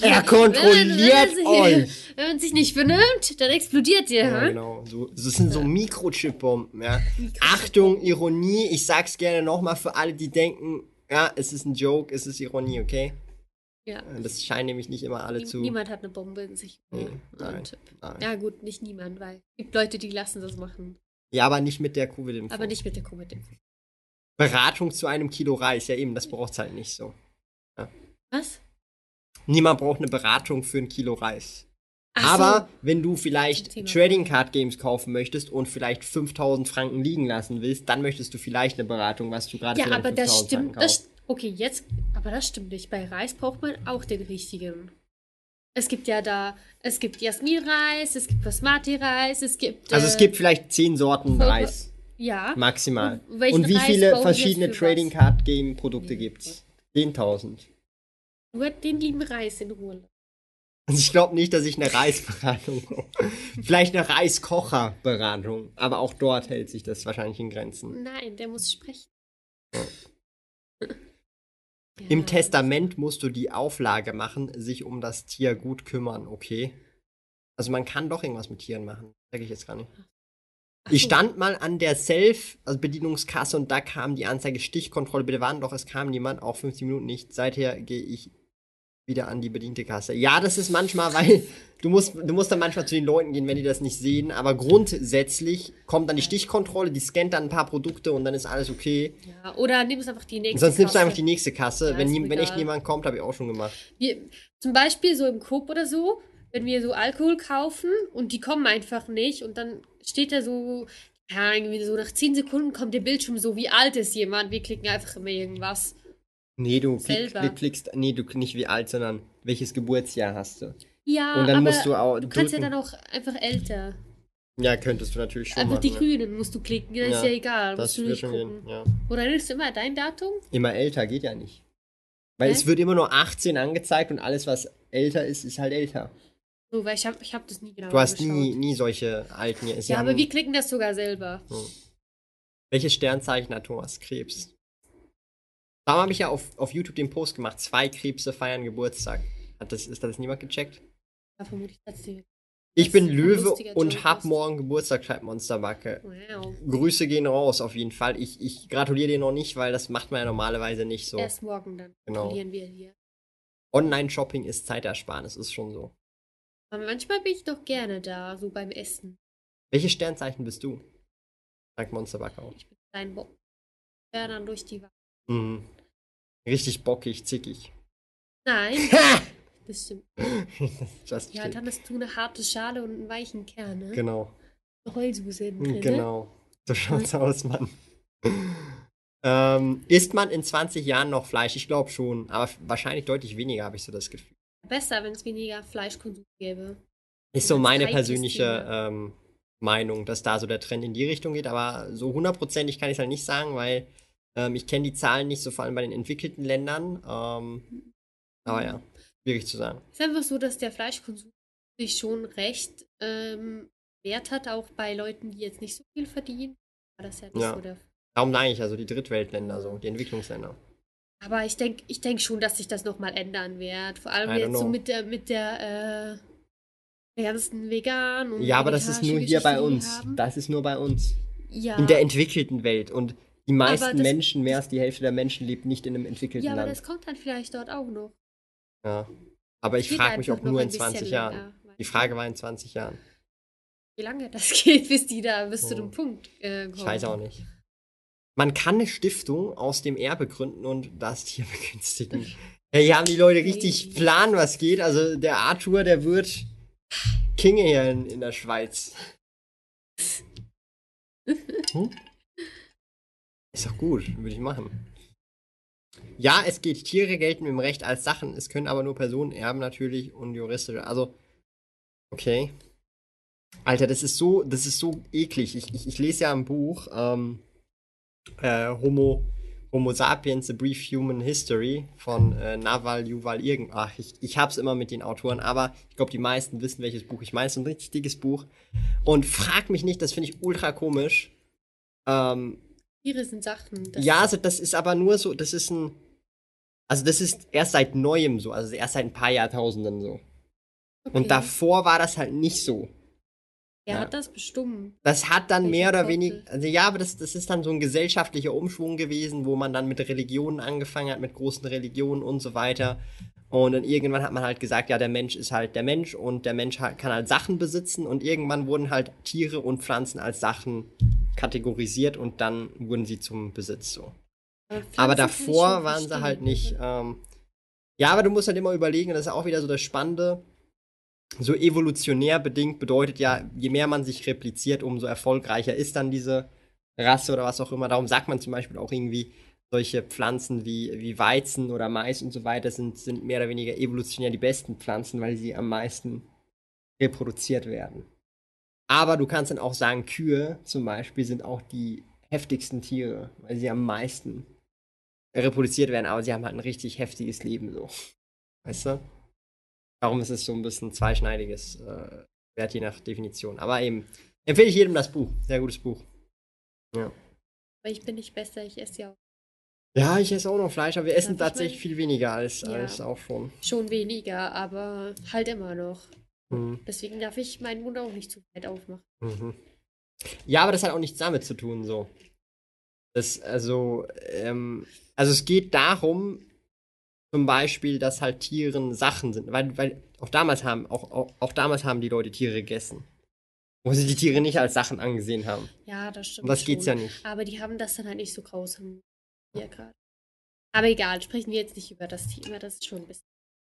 Er kontrolliert wenn man, wenn man, euch. Wenn man sich nicht benimmt, dann explodiert ihr. Ja, hä? genau. So, das sind so Mikrochip-Bomben, ja. Achtung, Ironie, ich sag's gerne nochmal für alle, die denken, ja, es ist ein Joke, es ist Ironie, okay? Ja. Das scheinen nämlich nicht immer alle Nie- zu. Niemand hat eine Bombe in sich. Nee, Ja, nein, nein. Ja, gut, nicht niemand, weil es gibt Leute, die lassen das machen. Ja, aber nicht mit der Covid-Impfung. Aber nicht mit der covid -Impfung. Beratung zu einem Kilo Reis, ja eben, das braucht's halt nicht so. Was? Niemand braucht eine Beratung für ein Kilo Reis. Ach Aber wenn du vielleicht. Trading Card Games kaufen möchtest und vielleicht 5000 Franken liegen lassen willst, dann möchtest du vielleicht eine Beratung, was du so. gerade Ja, für aber das 5000 stimmt. Das. Okay, jetzt. Aber das stimmt nicht. Bei Reis braucht man auch den richtigen. Es gibt ja da, es gibt Jasmin-Reis, es gibt Basmati-Reis, es gibt. Also es äh, gibt vielleicht 10 Sorten Voll- Reis, Ja. maximal. Und Und wie Reis viele verschiedene Trading? Card Game Produkte Nee. gibt's? 10.000. Nur den lieben Reis in Ruhe. Also ich glaube nicht, dass ich eine Reisberatung brauche. Vielleicht eine Reiskocherberatung. Aber auch dort hält sich das wahrscheinlich in Grenzen. Nein, der muss sprechen. Im. Testament musst du die Auflage machen, sich um das Tier gut kümmern, okay? Also man kann doch irgendwas mit Tieren machen. Sag ich jetzt gar nicht. Ach Ich stand mal an der Self, also Bedienungskasse, und da kam die Anzeige Stichkontrolle, bitte warten, doch es kam niemand, auch 15 Minuten nicht. Seither gehe ich wieder an die bediente Kasse. Ja, das ist manchmal, weil du musst, du musst dann manchmal zu den Leuten gehen, wenn die das nicht sehen, aber grundsätzlich kommt dann die Stichkontrolle, die scannt dann ein paar Produkte und dann ist alles okay. Ja, oder nimmst einfach die nächste. Sonst nimmst du einfach die nächste Kasse. Ja, wenn, nie, wenn echt niemand kommt, habe ich auch schon gemacht. Wir, zum Beispiel so im Coop oder so, wenn wir so Alkohol kaufen und die kommen einfach nicht und dann steht da so, Ja, irgendwie so nach 10 Sekunden kommt der Bildschirm so, wie alt ist jemand? Wir klicken einfach immer irgendwas. Nee, du Selber. klickst, nee, du nicht wie alt, sondern welches Geburtsjahr hast du. Ja, Und dann aber musst du auch du kannst ja dann auch einfach älter. Ja, könntest du natürlich schon einfach machen. die ne? Grünen musst du klicken, das ist Ja, ja egal. Das musst du nicht gucken. gehen, ja. Oder nimmst du immer dein Datum? Immer älter geht ja nicht. Weil Hä? es wird immer nur 18 angezeigt und alles, was älter ist, ist halt älter. So, weil ich habe ich hab das nie genau Du hast nie, nie solche alten. Ja, aber wir klicken das sogar selber. Welches Sternzeichen hat Thomas Krebs? Da habe ich ja auf, auf YouTube den Post gemacht. Zwei Krebse feiern Geburtstag. Hat das, ist das niemand gecheckt? Ja, vermutlich hat's die. Ich bin Löwe und Joke hab morgen Geburtstag, schreibt Monsterbacke. Wow. Grüße gehen raus, auf jeden Fall. Ich, ich gratuliere dir noch nicht, weil das macht man ja normalerweise nicht so. Erst morgen dann. Genau. Verlieren wir hier. Online-Shopping ist Zeitersparnis, ist schon so. Aber manchmal bin ich doch gerne da, so beim Essen. Welches Sternzeichen bist du? Sagt Monsterbacke auch. Ich bin klein Bock. Ja, dann durch die Wand. Mhm. Richtig bockig, zickig. Nein, das stimmt. Just Ja, dann hast du eine harte Schale und einen weichen Kern, ne? Genau. Heulsuse innen drin, ne? Genau. So schaut's aus, Mann. ähm, isst man in 20 Jahren noch Fleisch? Ich glaube schon, aber wahrscheinlich deutlich weniger, habe ich so das Gefühl. Besser, wenn es weniger Fleischkonsum gäbe. Ist so meine persönliche ähm, Meinung, dass da so der Trend in die Richtung geht, aber so hundertprozentig kann ich es halt nicht sagen, weil ähm, ich kenne die Zahlen nicht so, vor allem bei den entwickelten Ländern. Ähm, aber ja, schwierig zu sagen. Es ist einfach so, dass der Fleischkonsum sich schon recht ähm, wert hat, auch bei Leuten, die jetzt nicht so viel verdienen. War das ja nicht Ja. so der Darum sage ich also die Drittweltländer, so die Entwicklungsländer. Aber ich denke ich denk schon, dass sich das nochmal ändern wird. Vor allem jetzt so know. mit der, mit der, äh, der ganzen vegan und Ja, aber das ist nur hier bei uns. haben. Das ist nur bei uns. Ja, In der entwickelten Welt. Und die meisten das- Menschen, mehr als die Hälfte der Menschen, lebt nicht in einem entwickelten ja, aber Land. das kommt dann vielleicht dort auch noch. Ja. Aber ich frage mich, ob noch nur in bisschen 20 Jahren. länger, Die Frage war in 20 Jahren. Wie lange das geht, bis die da bis zu Oh. dem Punkt äh, kommen. Ich weiß auch nicht. Man kann eine Stiftung aus dem Erbe gründen und das Tier begünstigen. Ja, hier haben die Leute richtig. Plan, was geht. Also der Arthur, der wird King hier in, in der Schweiz. Hm? Ist doch gut, würde ich machen. Ja, es geht. Tiere gelten im Recht als Sachen. Es können aber nur Personen erben natürlich und juristische. Also, okay. Alter, das ist so, das ist so eklig. Ich, ich, ich lese ja ein Buch, ähm, äh, Homo, Homo Sapiens, A Brief Human History von äh, Naval Yuval irgend. Ach, ich, ich hab's immer mit den Autoren, aber ich glaube, die meisten wissen, welches Buch ich meine. Es ist ein richtig dickes Buch. Und frag mich nicht, das finde ich ultra komisch. Ähm, Tiere sind Sachen. ja, also das ist aber nur so, das ist ein. Also das ist erst seit neuem so, also erst seit ein paar Jahrtausenden so. okay. Und davor war das halt nicht so. Wer ja. hat das bestimmt? Das hat dann Welche mehr oder weniger, also ja, aber das, das ist dann so ein gesellschaftlicher Umschwung gewesen, wo man dann mit Religionen angefangen hat, mit großen Religionen und so weiter. Und dann irgendwann hat man halt gesagt, ja, der Mensch ist halt der Mensch und der Mensch kann halt Sachen besitzen und irgendwann wurden halt Tiere und Pflanzen als Sachen kategorisiert und dann wurden sie zum Besitz so. Aber, Pflanzen Aber davor waren sie halt nicht. Ähm, ja, aber du musst halt immer überlegen, das ist auch wieder so das Spannende. So evolutionär bedingt bedeutet ja, je mehr man sich repliziert, umso erfolgreicher ist dann diese Rasse oder was auch immer. Darum sagt man zum Beispiel auch irgendwie, solche Pflanzen wie, wie Weizen oder Mais und so weiter sind, sind mehr oder weniger evolutionär die besten Pflanzen, weil sie am meisten reproduziert werden. Aber du kannst dann auch sagen, Kühe zum Beispiel sind auch die heftigsten Tiere, weil sie am meisten reproduziert werden, aber sie haben halt ein richtig heftiges Leben so. Weißt du? Darum ist es so ein bisschen zweischneidiges äh, Wert je nach Definition. Aber eben, empfehle ich jedem das Buch. Sehr gutes Buch. Aber ich bin nicht besser, ich esse ja auch Ja, ich esse auch noch Fleisch, aber wir essen tatsächlich mal- viel weniger als, Ja. als auch schon. schon weniger, aber halt immer noch. Mhm. Deswegen darf ich meinen Mund auch nicht zu weit aufmachen. Mhm. Ja, aber das hat auch nichts damit zu tun, so. Das, also, ähm, also es geht darum, zum Beispiel, dass halt Tieren Sachen sind, weil, weil auch damals haben, auch, auch, auch damals haben die Leute Tiere gegessen. Wo sie die Tiere nicht als Sachen angesehen haben. Ja, das stimmt. Um das geht's ja schon. nicht. Aber die haben das dann halt nicht so grausam hier gerade. Aber egal, sprechen wir jetzt nicht über das Thema, das ist schon ein bisschen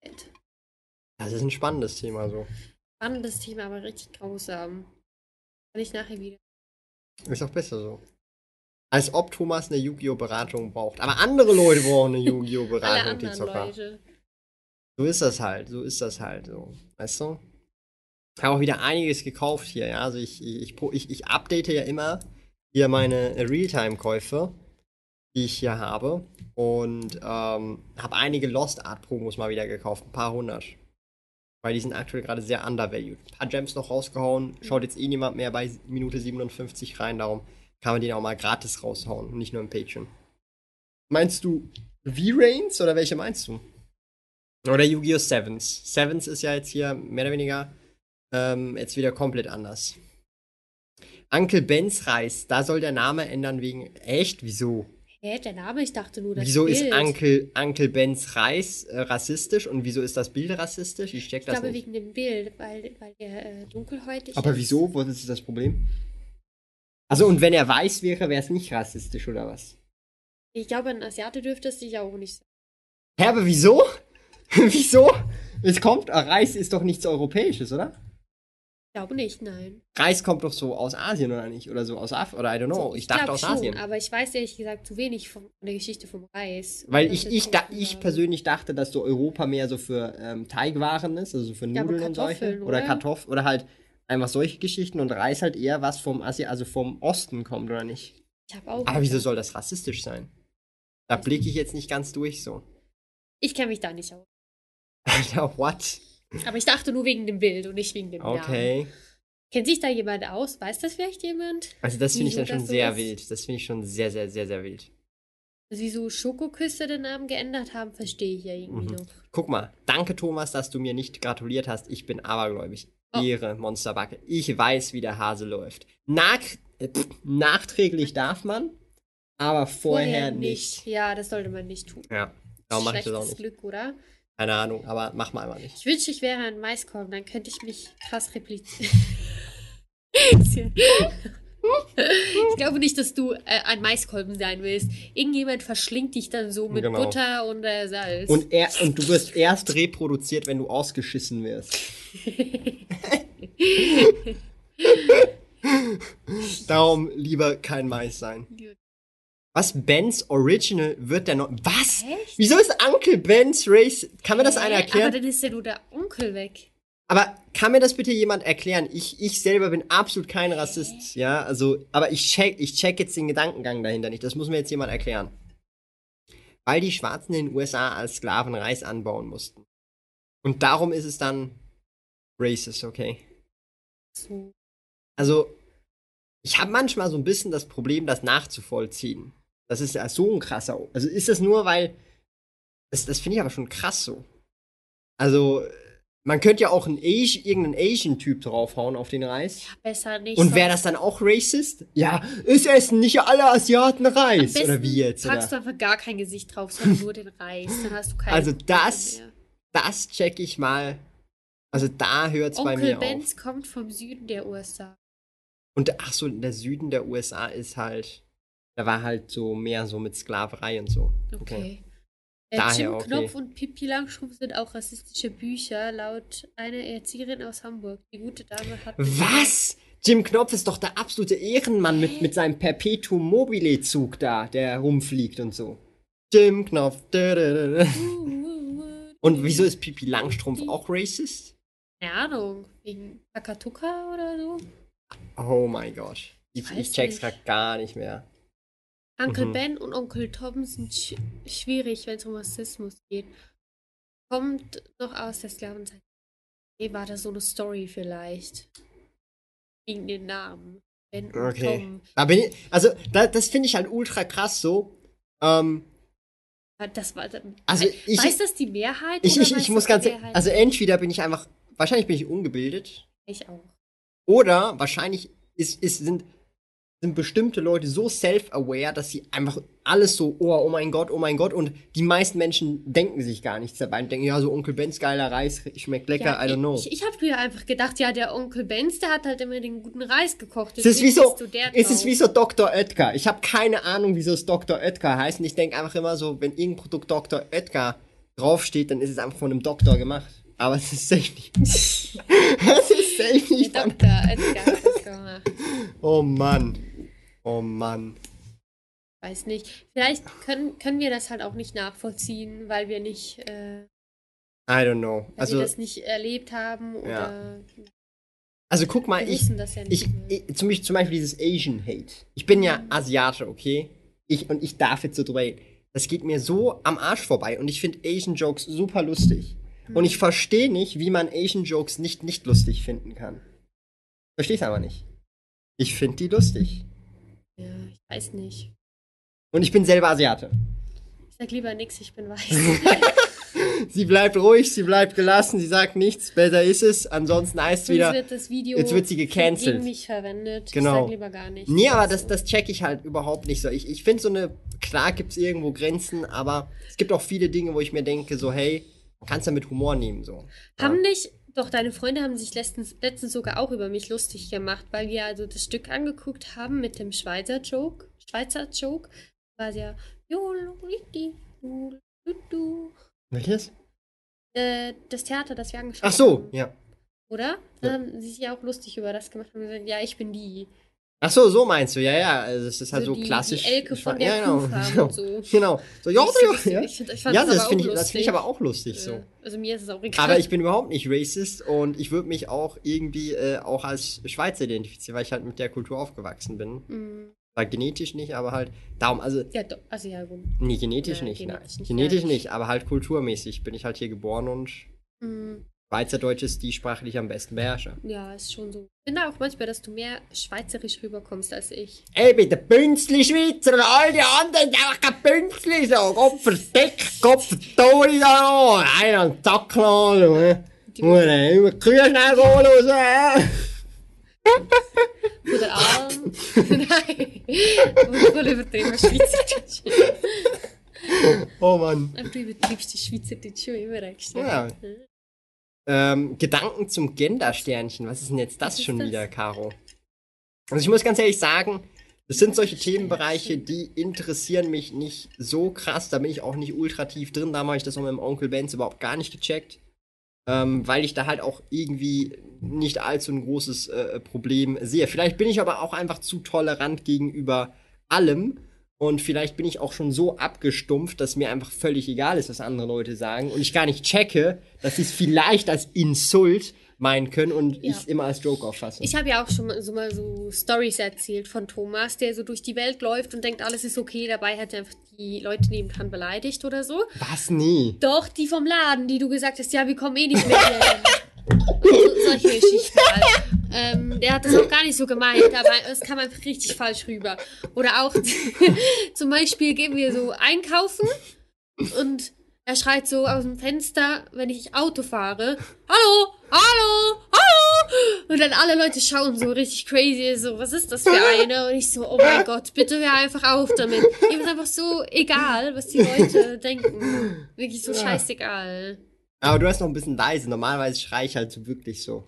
alt. Das ist ein spannendes Thema, so. Spannendes Thema, aber richtig grausam. Kann ich nachher wieder. Ist auch besser so. Als ob Thomas eine Yu-Gi-Oh! Beratung braucht. Aber andere Leute brauchen eine Yu-Gi-Oh! Beratung, die Zocker. Leute. So ist das halt, so ist das halt so. Weißt du? Ich habe auch wieder einiges gekauft hier, ja. Also ich, ich, ich, ich, ich update ja immer hier meine Realtime-Käufe, die ich hier habe. Und ähm, habe einige Lost Art Promos mal wieder gekauft, ein paar hundert. Weil die sind aktuell gerade sehr undervalued. Ein paar Gems noch rausgehauen, schaut jetzt eh niemand mehr bei Minute 57 rein, darum kann man den auch mal gratis raushauen und nicht nur im Patreon. Meinst du V-Rains oder welche meinst du? Oder Yu-Gi-Oh! Sevens. Sevens ist ja jetzt hier mehr oder weniger ähm, jetzt wieder komplett anders. Uncle Ben's Reis, da soll der Name ändern wegen. Echt? Wieso? Hä, der Name? Ich dachte nur, das wieso ist Bild. Uncle, Uncle Ben's Reis äh, rassistisch und wieso ist das Bild rassistisch? Ich check Ich das glaube nicht. wegen dem Bild, weil, weil der äh, dunkelhäutig Aber ist. wieso? Was ist das Problem? Also, und wenn er weiß wäre, wäre es nicht rassistisch oder was? Ich glaube, ein Asiate dürfte es sich auch nicht sagen. Hä, aber wieso? wieso? Es kommt, Reis ist doch nichts Europäisches, oder? Ich glaube nicht, nein. Reis kommt doch so aus Asien, oder nicht? Oder so aus Afrika, oder I don't know. So, ich, dachte glaub aus schon, Asien. Aber ich weiß ehrlich gesagt zu wenig von der Geschichte vom Reis. Weil ich, ich, da, ich persönlich dachte, dass so Europa mehr so für ähm, Teigwaren ist, also so für Nudeln und solche. Oder? Kartoffeln, oder halt einfach solche Geschichten und Reis halt eher was vom Asi also vom Osten kommt, oder nicht? Ich habe auch. Aber wieso soll das rassistisch sein? Da blicke ich jetzt nicht ganz durch so. Ich kenne mich da nicht aus. Alter, what? Aber ich dachte nur wegen dem Bild und nicht wegen dem Namen. Okay. Kennt sich da jemand aus? Weiß das vielleicht jemand? Also das finde ich dann schon so sehr ist? wild. Das finde ich schon sehr, sehr, sehr, sehr wild. Also wieso Schokoküsse den Namen geändert haben, verstehe ich ja irgendwie Mhm. noch. Guck mal, danke Thomas, dass du mir nicht gratuliert hast. Ich bin abergläubig. Oh. Ehre, Monsterbacke. Ich weiß, wie der Hase läuft. Nach, äh, pff, nachträglich darf man, aber vorher, nicht. Ja, das sollte man nicht tun. Ja, darum mache ich das auch nicht. Glück, oder? Keine Ahnung, aber mach mal einfach nicht. Ich wünschte, ich wäre ein Maiskolben, dann könnte ich mich krass replizieren. ich glaube nicht, dass du äh, ein Maiskolben sein willst. Irgendjemand verschlingt dich dann so mit Genau. Butter und äh, Salz. Und, er, und du wirst erst reproduziert, wenn du ausgeschissen wirst. Darum lieber kein Mais sein. Was? Ben's Original wird der noch. Was? Echt? Wieso ist Uncle Ben's Race? Kann mir das einer erklären? Aber dann ist ja nur der Onkel weg. Aber kann mir das bitte jemand erklären? Ich, ich selber bin absolut kein Rassist, ja, also, aber ich check, ich check jetzt den Gedankengang dahinter nicht. Das muss mir jetzt jemand erklären. Weil die Schwarzen in den USA als Sklaven Reis anbauen mussten. Und darum ist es dann racist, okay? So. Also, ich habe manchmal so ein bisschen das Problem, das nachzuvollziehen. Das ist ja so ein krasser. Also ist das nur, weil. Das, das finde ich aber schon krass so. Also, man könnte ja auch einen Asi irgendeinen Asian-Typ draufhauen auf den Reis. Ja, besser nicht. Und wäre das dann auch racist? Ja, es essen nicht alle Asiaten Reis. Oder wie jetzt? packst Oder? du einfach gar kein Gesicht drauf, sondern nur den Reis. Dann hast du keine Also das. Das check ich mal. Also da hört's bei Onkel mir Benz auf. kommt vom Süden der USA. Und ach so, der Süden der USA ist halt. Da war halt so mehr so mit Sklaverei und so. Okay. Äh, Daher Jim okay. Knopf und Pippi Langstrumpf sind auch rassistische Bücher, laut einer Erzieherin aus Hamburg. Die gute Dame hat. Was? Jim Knopf ist doch der absolute Ehrenmann mit, mit seinem Perpetuum mobile Zug da, der rumfliegt und so. Jim Knopf. Und wieso ist Pipi Langstrumpf auch racist? Keine Ahnung. Wegen Akatuka oder so? Oh mein Gott. Ich, ich check's grad gar nicht mehr. Onkel Mhm. Ben und Onkel Tom sind sch schwierig, wenn es um Rassismus geht. Kommt noch aus der Sklavenzeit. Nee, war das so eine Story vielleicht? Wegen den Namen. Ben und Okay. Tom. Da bin ich, also, da, das finde ich halt ultra krass so. Ähm, Das war dann. Also ich- weiß das die Mehrheit? ich, ich, ich muss ganz, die Mehrheit? also entweder bin ich einfach, wahrscheinlich bin ich ungebildet, ich auch. oder wahrscheinlich ist, ist, sind, sind bestimmte Leute so self-aware, dass sie einfach alles so, oh, oh mein Gott, oh mein Gott, und die meisten Menschen denken sich gar nichts dabei und denken, ja, so Onkel Ben's geiler Reis schmeckt lecker, I don't know. Ich, ich habe früher einfach gedacht, ja, der Onkel Benz, der hat halt immer den guten Reis gekocht. Es ist wie so, der es ist wie so Dr. Oetker. Ich habe keine Ahnung, wieso es Dr. Oetker heißt. Und ich denke einfach immer so, wenn irgendein Produkt Dr. Oetker draufsteht, dann ist es einfach von einem Doktor gemacht. Aber es ist safe nicht. es ist safe Der nicht von. Doktor Edgar hat das gemacht. Oh Mann. Oh Mann. Weiß nicht. Vielleicht können, können wir das halt auch nicht nachvollziehen, weil wir nicht, äh, I don't know. weil Also, wir das nicht erlebt haben oder also guck mal, ich, ja ich, ich zum, Beispiel, dieses Asian Hate. Ich bin ja Asiate, okay? Ich, und ich darf jetzt so drüber reden. Das geht mir so am Arsch vorbei und ich finde Asian Jokes super lustig. Und ich verstehe nicht, wie man Asian Jokes nicht nicht lustig finden kann. Verstehe es aber nicht. Ich finde die lustig. Ja, ich weiß nicht. Und ich bin selber Asiate. Ich sag lieber nix, ich bin weiß. Sie bleibt ruhig, sie bleibt gelassen, sie sagt nichts, besser ist es. Ansonsten heißt es wieder. wird das Video jetzt wird sie gecancelt. gegen mich verwendet. Genau. Ich sag lieber gar nicht. Nee, aber das, das check ich halt überhaupt nicht so. Ich, ich finde so eine, klar gibt es irgendwo Grenzen, aber es gibt auch viele Dinge, wo ich mir denke, so, hey, man kann es ja mit Humor nehmen, so. Haben nicht, doch, deine Freunde haben sich letztens, letztens sogar auch über mich lustig gemacht, weil wir also das Stück angeguckt haben mit dem Schweizer Joke. Schweizer Joke. War ja. Welches? Äh, das Theater, das wir angeschaut Ach so, haben. ja. Oder? Dann haben sie sich ja auch lustig über das gemacht und gesagt, ja, ich bin die. Ach so, so meinst du, ja, ja. Also es ist halt So so, die- klassisch. die Elke von der ja, genau. Genau. so. Genau. So, ja, Ich ja. Ich, ich Ja, das, finde ich, das find ich aber auch lustig so. Ja, Also mir ist es auch egal. Aber ich bin überhaupt nicht racist und ich würde mich auch irgendwie äh, auch als Schweizer identifizieren, weil ich halt mit der Kultur aufgewachsen bin. Mm, War genetisch nicht, aber halt darum, also ja, doch, also ja, gut. nee, genetisch Ja, nicht, genetisch nein. nicht, genetisch nicht, aber halt kulturmäßig bin ich halt hier geboren und Mm, Schweizerdeutsch ist die Sprache, die ich am besten beherrsche. ja, ist schon so. Ich finde auch manchmal, dass du mehr schweizerisch rüberkommst als ich. Ey, bitte Bünzli Schweizer und all die anderen, die einfach kein Bünzli so. Gott verdeckt, Gott verdori da noch. Einer an den Zack noch, du, ne? Die- Hure, immer Kühe schnell holen raus, äh. Oder Arm. Nein. Voll übertrieben Schweizerdeutsch. Oh Mann. Aber du übertriebst die Schweizerdeutsch schon immer extra. Ja. Ähm, Gedanken zum Gendersternchen. Was ist denn jetzt das Was schon das? wieder, Caro? Also ich muss ganz ehrlich sagen, das sind solche Themenbereiche, die interessieren mich nicht so krass. Da bin ich auch nicht ultra tief drin. Da habe ich das auch mit dem Onkel Benz überhaupt gar nicht gecheckt. Ähm, weil ich da halt auch irgendwie nicht allzu ein großes äh, Problem sehe. Vielleicht bin ich aber auch einfach zu tolerant gegenüber allem. Und vielleicht bin ich auch schon so abgestumpft, dass mir einfach völlig egal ist, was andere Leute sagen. Und ich gar nicht checke, dass sie es vielleicht als Insult meinen können und Ja. ich es immer als Joke auffasse. Ich habe ja auch schon mal so, mal so Stories erzählt von Thomas, der so durch die Welt läuft und denkt, alles ist okay. Dabei hat er einfach die Leute neben dran beleidigt oder so. was? Nee. Doch, die vom Laden, die du gesagt hast, ja, wir kommen eh nicht mehr so, solche Geschichten halt. Ähm, der hat das auch gar nicht so gemeint, aber es kam einfach richtig falsch rüber. Oder auch, zum Beispiel gehen wir so einkaufen und er schreit so aus dem Fenster, wenn ich Auto fahre, Hallo, hallo, hallo. Und dann alle Leute schauen so richtig crazy, so, was ist das für eine? Und ich so, oh mein Gott, bitte hör einfach auf damit. Ihm ist einfach so egal, was die Leute denken. Wirklich so Ja. scheißegal. Aber du hast noch ein bisschen leise. Normalerweise schrei ich halt so wirklich so.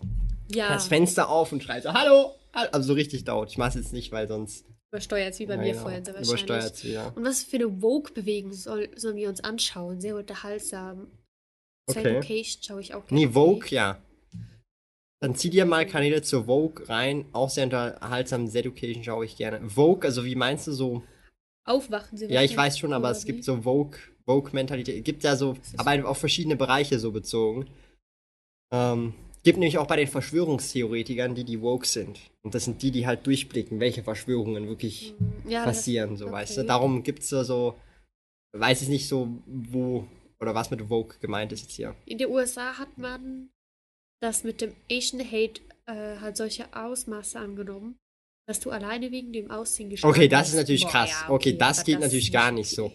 Ja, Das Fenster auf und schrei so, hallo. Also so richtig laut. Ich mach's jetzt nicht, weil sonst übersteuert wie bei ja, mir genau, vorhin sehr wahrscheinlich. übersteuert's wieder. Und was für eine Vogue-Bewegung soll, sollen wir uns anschauen? Sehr unterhaltsam. Okay. Education schaue ich auch gerne. Nee, Vogue, ja. Dann zieh dir mal Kanäle zur Vogue rein. Auch sehr unterhaltsam. Education schaue ich gerne. Vogue, also wie meinst du so? Aufwachen sie Ja, ich weiß schon, aber es gibt wie? so Vogue, Vogue-Mentalität. Gibt ja so, aber auf verschiedene Bereiche so bezogen. Ähm, gibt nämlich auch bei den Verschwörungstheoretikern, die die Vogue sind. Und das sind die, die halt durchblicken, welche Verschwörungen wirklich ja, das- passieren, so, weißt du. okay. Darum gibt's da so, weiß ich nicht so, wo oder was mit Vogue gemeint ist jetzt hier. In den USA hat man das mit dem Asian Hate äh, halt solche Ausmaße angenommen, dass du alleine wegen dem Aussehen geschlagen Okay, das ist natürlich Boah, krass. ja, okay, das aber geht ist natürlich gar nicht so.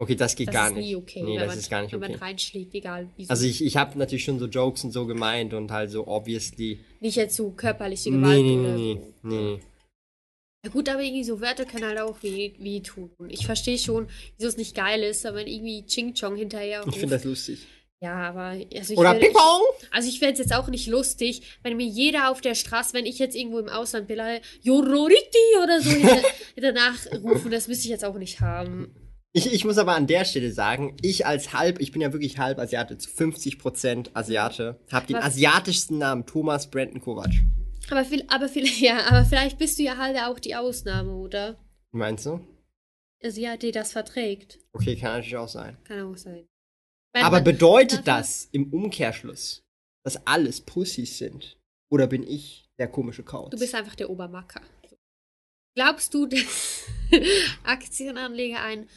Okay. Das geht Das gar ist nicht. nie okay, nee, wenn das ist gar nicht wenn okay. man reinschlägt, egal wie Also ich, ich habe natürlich schon so Jokes und so gemeint und halt so obviously. Nicht jetzt so körperliche Gewalt Nee, nee, oder nee, so. nee. Ja gut, aber irgendwie so Wörter können halt auch weh, weh tun. Ich verstehe schon, wieso es nicht geil ist, aber wenn irgendwie Ching Chong hinterher Ich finde das lustig. Ja, aber also ich Oder Ping Pong! Also ich fände es jetzt auch nicht lustig, wenn mir jeder auf der Straße, wenn ich jetzt irgendwo im Ausland bin, halt, Jororiti oder so danach rufen, das müsste ich jetzt auch nicht haben. Ich, ich muss aber an der Stelle sagen, ich als halb, ich bin ja wirklich halb Asiate, zu 50% Asiate, habe den asiatischsten Namen, Thomas Brandon Kovac. Aber, viel, aber, viel, ja, aber vielleicht bist du ja halt auch die Ausnahme, oder? Meinst du? Ja, die das verträgt. Okay, kann natürlich auch sein. Kann auch sein. Weil Aber bedeutet das im Umkehrschluss, dass alles Pussys sind? Oder bin ich der komische Kauz? Du bist einfach der Obermacker. Glaubst du, dass Aktienanleger einen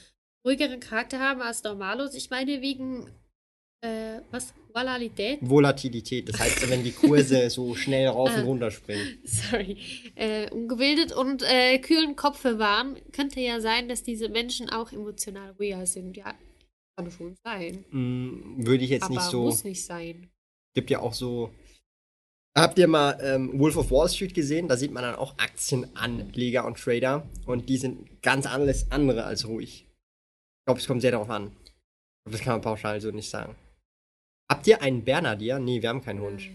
ruhigeren Charakter haben als Normalos? Ich meine, wegen, äh, was? Volatilität? Volatilität, das heißt, wenn die Kurse so schnell rauf und Ah. runter springen. Sorry. Äh, ungebildet und äh, kühlen Kopf bewahren, könnte ja sein, dass diese Menschen auch emotional ruhiger sind. Ja, kann schon sein. Hm, würde ich jetzt aber nicht so. muss nicht sein. Gibt ja auch so. Habt ihr mal ähm, Wolf of Wall Street gesehen? Da sieht man dann auch Aktienanleger und Trader. Und die sind ganz alles andere als ruhig. Ich glaube, es kommt sehr darauf an. Das kann man pauschal so nicht sagen. Habt ihr einen Bernardier? Nee, wir haben keinen Hund.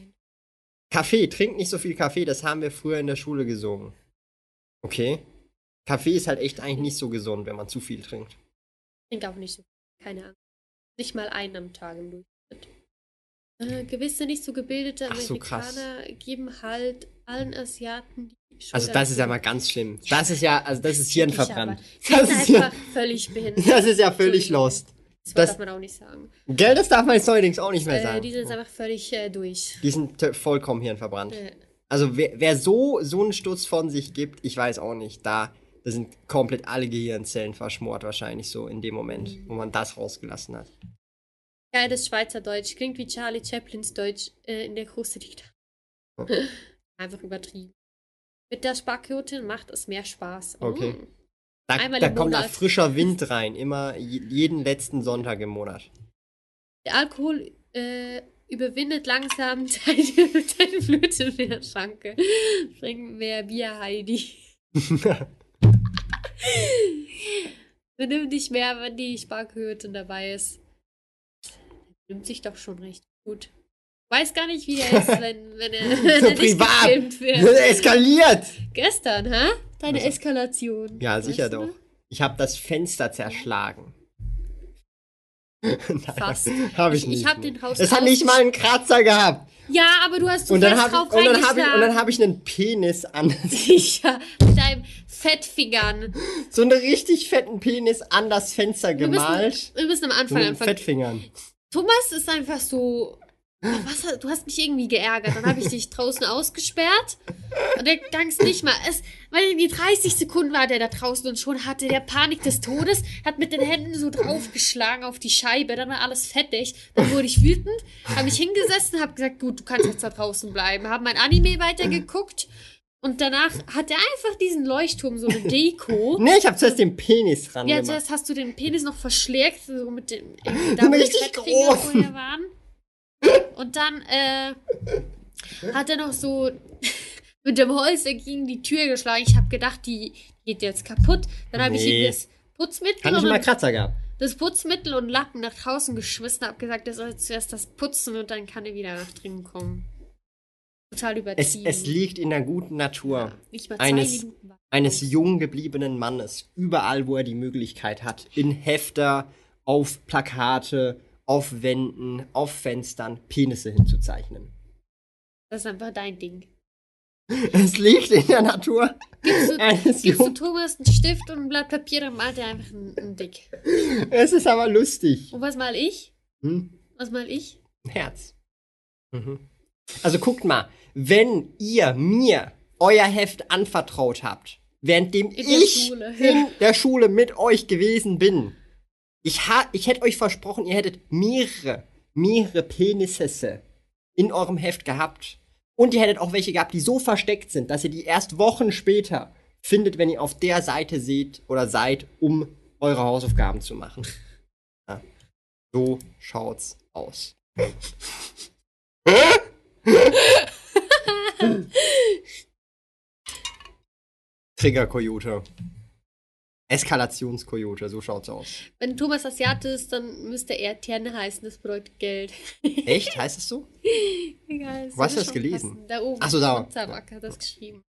Kaffee, trinkt nicht so viel Kaffee, das haben wir früher in der Schule gesungen. Okay. Kaffee ist halt echt eigentlich nicht so gesund, wenn man zu viel trinkt. Ich trinke auch nicht so. Keine Ahnung. Nicht mal einen am Tag im Durchschnitt. Äh, gewisse nicht so gebildete Ach so. Amerikaner geben halt allen Asiaten die Also Schulter das ist ja mal ganz schlimm. Das ist ja, also das ist hirnverbrannt. Das ist ja, völlig behindert. das ist ja völlig lost. Das, Das- darf man auch nicht sagen. Gell, das darf man jetzt neuerdings auch nicht mehr Äh, sagen. die sind einfach völlig äh, durch. Die sind vollkommen hirnverbrannt. Äh, Also wer, wer so, so einen Sturz von sich gibt, ich weiß auch nicht, da, da sind komplett alle Gehirnzellen verschmort wahrscheinlich so in dem Moment, Mhm. wo man das rausgelassen hat. geiles Schweizerdeutsch. Klingt wie Charlie Chaplins Deutsch äh, in der Kruste liegt. einfach übertrieben. Mit der Sparkjotin macht es mehr Spaß. Okay. Mm. Da, Einmal da kommt da frischer Wind rein, immer je- jeden letzten Sonntag im Monat. Der Alkohol äh, überwindet langsam deine, deine Flöte in der Schranke. Bring mehr Bier, Heidi. Benimm dich mehr, wenn die Sparkjotin dabei ist. Nimmt sich doch schon recht gut. Weiß gar nicht, wie der ist, wenn, wenn er, wenn So er privat. gefilmt wird. Eskaliert! Gestern, hä? Deine Also- Eskalation. Ja, Weißt sicher du doch. Ich habe das Fenster zerschlagen. Nein, Fast. Hab ich Ich- nicht. ich hab den Haus Es hat nicht mal einen Kratzer gehabt. Ja, aber du hast zu Und dann habe drauf ich, und dann hab ich, und dann reingeschlagen. hab ich einen Penis an. Sicher, mit deinem Fettfingern. so einen richtig fetten Penis an das Fenster Wir müssen, gemalt. wir müssen am So Anfang mit anfangen. Fettfingern. Thomas ist einfach so. Was, du hast mich irgendwie geärgert. Dann habe ich dich draußen ausgesperrt. Und dann gang's nicht mal. Es, weil die 30 Sekunden war der da draußen und schon hatte der Panik des Todes, hat mit den Händen so draufgeschlagen auf die Scheibe. Dann war alles fettig. Dann wurde ich wütend, habe mich hingesessen, habe gesagt, gut, du kannst jetzt da draußen bleiben. Habe mein Anime weitergeguckt. Und danach hat er einfach diesen Leuchtturm, so eine Deko. Nee, ich habe zuerst den Penis ran Ja, zuerst hast du den Penis noch verschlägt, so mit dem, da wo die Fettfinger vorher waren. Und dann äh, hat er noch so mit dem Holz gegen die Tür geschlagen. Ich habe gedacht, die geht jetzt kaputt. Dann habe ich Nee. ihm das Putzmittel, Hat nicht mal und, Kratzer gehabt. das Putzmittel und Lappen nach draußen geschmissen. Habe gesagt, er soll zuerst das putzen und dann kann er wieder nach drinnen kommen. Total Es, übertrieben. es liegt in der guten Natur Ja, eines- eines jung gebliebenen Mannes. Überall, wo er die Möglichkeit hat. In Hefter, auf Plakate, auf Wänden, auf Fenstern Penisse hinzuzeichnen. Das ist einfach dein Ding. Es liegt in der Natur Gibst du, eines gibst du. Thomas einen Stift und ein Blatt Papier, dann malt er einfach einen, einen Dick. Es ist aber lustig. Und was mal ich? Hm? Was mal ich? Ein Herz. Mhm. Also guckt mal, wenn ihr mir euer Heft anvertraut habt, währenddem In ich Schule. in der Schule mit euch gewesen bin, ich, ha ich hätte euch versprochen, ihr hättet mehrere, mehrere Penisse in eurem Heft gehabt. Und ihr hättet auch welche gehabt, die so versteckt sind, dass ihr die erst Wochen später findet, wenn ihr auf der Seite seht oder seid, um eure Hausaufgaben zu machen. Ja. So schaut's aus. Trigger-Kojote. Eskalationskojote, so schaut's aus. Wenn Thomas Asiate ist, dann müsste er Terne heißen, das bedeutet Geld. Echt? Heißt es so? Egal. Wo hast du das gelesen? passen. Da oben. Ach so, da. Von Zabak hat das geschrieben.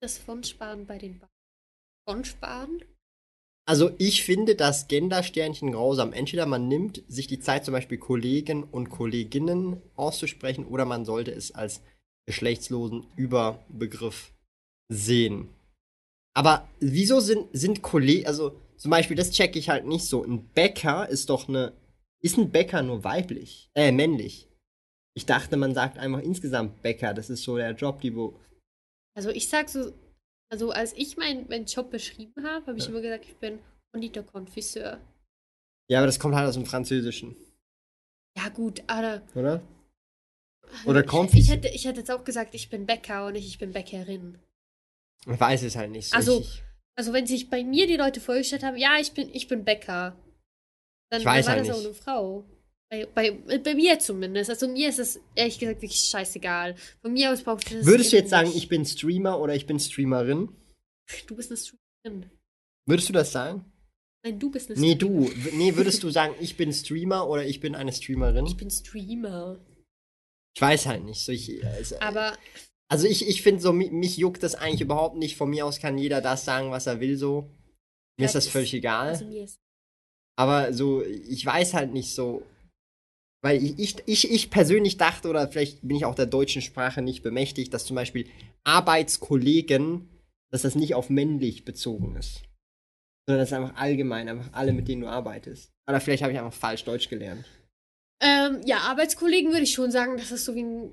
Das Fondsparen bei den Banken. Fondsparen? Also ich finde das Gendersternchen grausam. Entweder man nimmt sich die Zeit, zum Beispiel Kollegen und Kolleginnen auszusprechen, oder man sollte es als geschlechtslosen Überbegriff sehen. Aber wieso sind, sind Kollegen, also zum Beispiel, das checke ich halt nicht so. Ein Bäcker ist doch eine. Ist ein Bäcker nur weiblich? Äh, männlich. Ich dachte, man sagt einfach insgesamt Bäcker. Das ist so der Job, die wo. Also ich sag so, also als ich meinen mein Job beschrieben habe, habe ich Ja. immer gesagt, ich bin Konditor Confiseur. Ja, aber das kommt halt aus dem Französischen, Ja gut, aber oder? Oder ich, Confis- ich, hätte, ich hätte jetzt auch gesagt, ich bin Bäcker und nicht ich bin Bäckerin. Ich weiß es halt nicht so. Also, richtig. Also wenn sich bei mir die Leute vorgestellt haben, ja, ich bin, ich bin Bäcker, dann war halt das auch nicht. eine Frau. Bei, bei, bei mir zumindest. Also mir ist es ehrlich gesagt wirklich scheißegal. Von mir aus braucht es Würdest du jetzt eben sagen, nicht. ich bin Streamer oder ich bin Streamerin? Du bist eine Streamerin. Würdest du das sagen? Nein, du bist eine Nee, Streamerin. du. W- Nee, würdest du sagen, ich bin Streamer oder ich bin eine Streamerin? Ich bin Streamer. Ich weiß halt nicht. So, ich, es, Aber also ich, ich finde so, mi- mich juckt das eigentlich überhaupt nicht. Von mir aus kann jeder das sagen, was er will, so. Mir ist Vielleicht das ist- völlig egal. also ist Aber so, ich weiß halt nicht so. Weil ich, ich, ich, ich persönlich dachte, oder vielleicht bin ich auch der deutschen Sprache nicht bemächtigt, dass zum Beispiel Arbeitskollegen, dass das nicht auf männlich bezogen ist. Sondern das ist einfach allgemein, einfach alle, mit denen du arbeitest. Oder vielleicht habe ich einfach falsch Deutsch gelernt. Ähm, ja, Arbeitskollegen würde ich schon sagen, dass es so wie ein,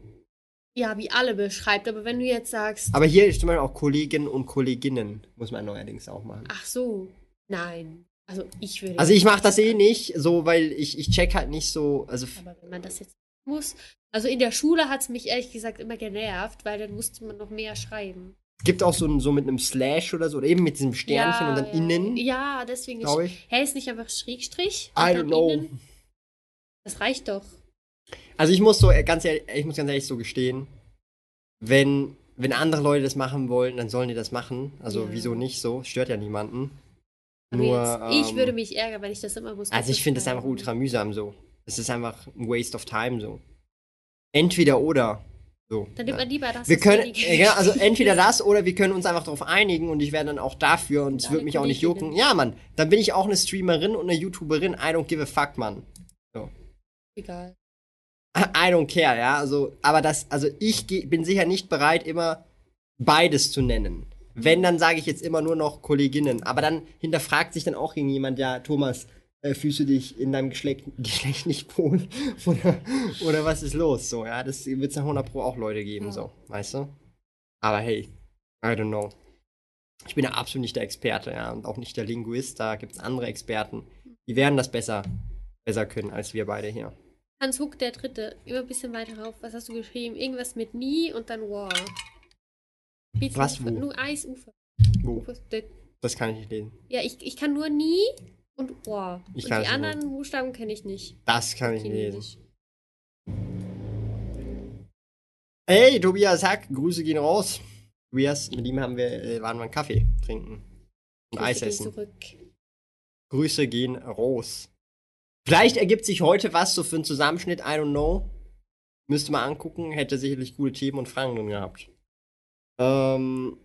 ja, wie alle beschreibt. Aber wenn du jetzt sagst, Aber hier ist zum Beispiel auch Kollegen und Kolleginnen, muss man neuerdings auch machen. ach so, nein. Also ich würde. Also ich mache das eh nicht, so, weil ich, ich check halt nicht so, also Aber wenn man das jetzt muss. Also in der Schule hat es mich ehrlich gesagt immer genervt, weil dann musste man noch mehr schreiben. es gibt auch so, so mit einem Slash oder so, oder eben mit diesem Sternchen ja, und dann ja. innen, Ja, deswegen ist. Hä, ist nicht einfach Schrägstrich? I don't know. innen? Das reicht doch. Also ich muss so äh, ganz ehrlich, ich muss ganz ehrlich so gestehen, wenn, wenn andere Leute das machen wollen, dann sollen die das machen. Also Ja. wieso nicht so? Stört ja niemanden. Aber Nur, jetzt, ich ähm, würde mich ärgern, wenn ich das immer muss. Also ich finde das einfach ultra mühsam so. Es ist einfach ein Waste of time so. Entweder oder. So. Dann nimmt ja. man lieber das. Wir können, weniger äh, genau, also entweder das oder wir können uns einfach darauf einigen und ich wäre dann auch dafür und es würde mich auch nicht jucken. Ja, Mann, dann bin ich auch eine Streamerin und eine YouTuberin. I don't give a fuck, Mann. Egal. I don't care, ja. Also, aber das, also ich bin sicher nicht bereit, immer beides zu nennen. Wenn, dann sage ich jetzt immer nur noch Kolleginnen. Aber dann hinterfragt sich dann auch irgendjemand, ja, Thomas, äh, fühlst du dich in deinem Geschlecht, Geschlecht nicht wohl? oder, oder was ist los? So, ja, das wird es nach 100 Pro auch Leute geben, Ja. so, weißt du? Aber hey, I don't know. Ich bin ja absolut nicht der Experte, ja, und auch nicht der Linguist. Da gibt es andere Experten, die werden das besser, besser können als wir beide hier. Hans Huck, der Dritte. Immer ein bisschen weiter rauf. Was hast du geschrieben? Irgendwas mit nie und dann war. Bitte Was, wo? Nur Eisufer. Wo? Das kann ich nicht lesen. Ja, ich, ich kann nur nie und war. Ich und kann die es nicht anderen Buchstaben kenne ich nicht. Das kann ich nicht lesen. Chinesisch. Hey, Tobias Hack, Grüße gehen raus. Tobias, mit ihm haben wir, äh, waren wir einen Kaffee trinken und Eis Grüße gehen essen. Zurück. Grüße gehen raus. Vielleicht ergibt sich heute was so für einen Zusammenschnitt, I don't know. Müsste mal angucken, hätte sicherlich gute Themen und Fragen drin gehabt. Ähm,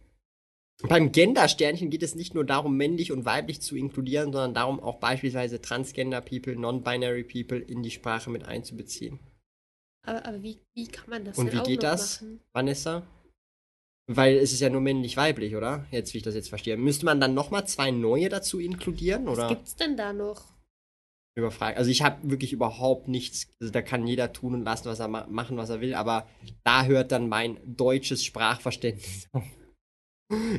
beim Gender-Sternchen geht es nicht nur darum, männlich und weiblich zu inkludieren, sondern darum, auch beispielsweise Transgender-People, Non-Binary People in die Sprache mit einzubeziehen. Aber, aber wie, wie kann man das Und wie geht das? machen? Vanessa? Weil es ist ja nur männlich-weiblich, oder? Jetzt, wie ich das jetzt verstehe. Müsste man dann nochmal zwei neue dazu inkludieren, Was oder? gibt's denn da noch? Überfragt. Also ich habe wirklich überhaupt nichts. Also da kann jeder tun und lassen, was er ma machen, was er will. Aber da hört dann mein deutsches Sprachverständnis auf.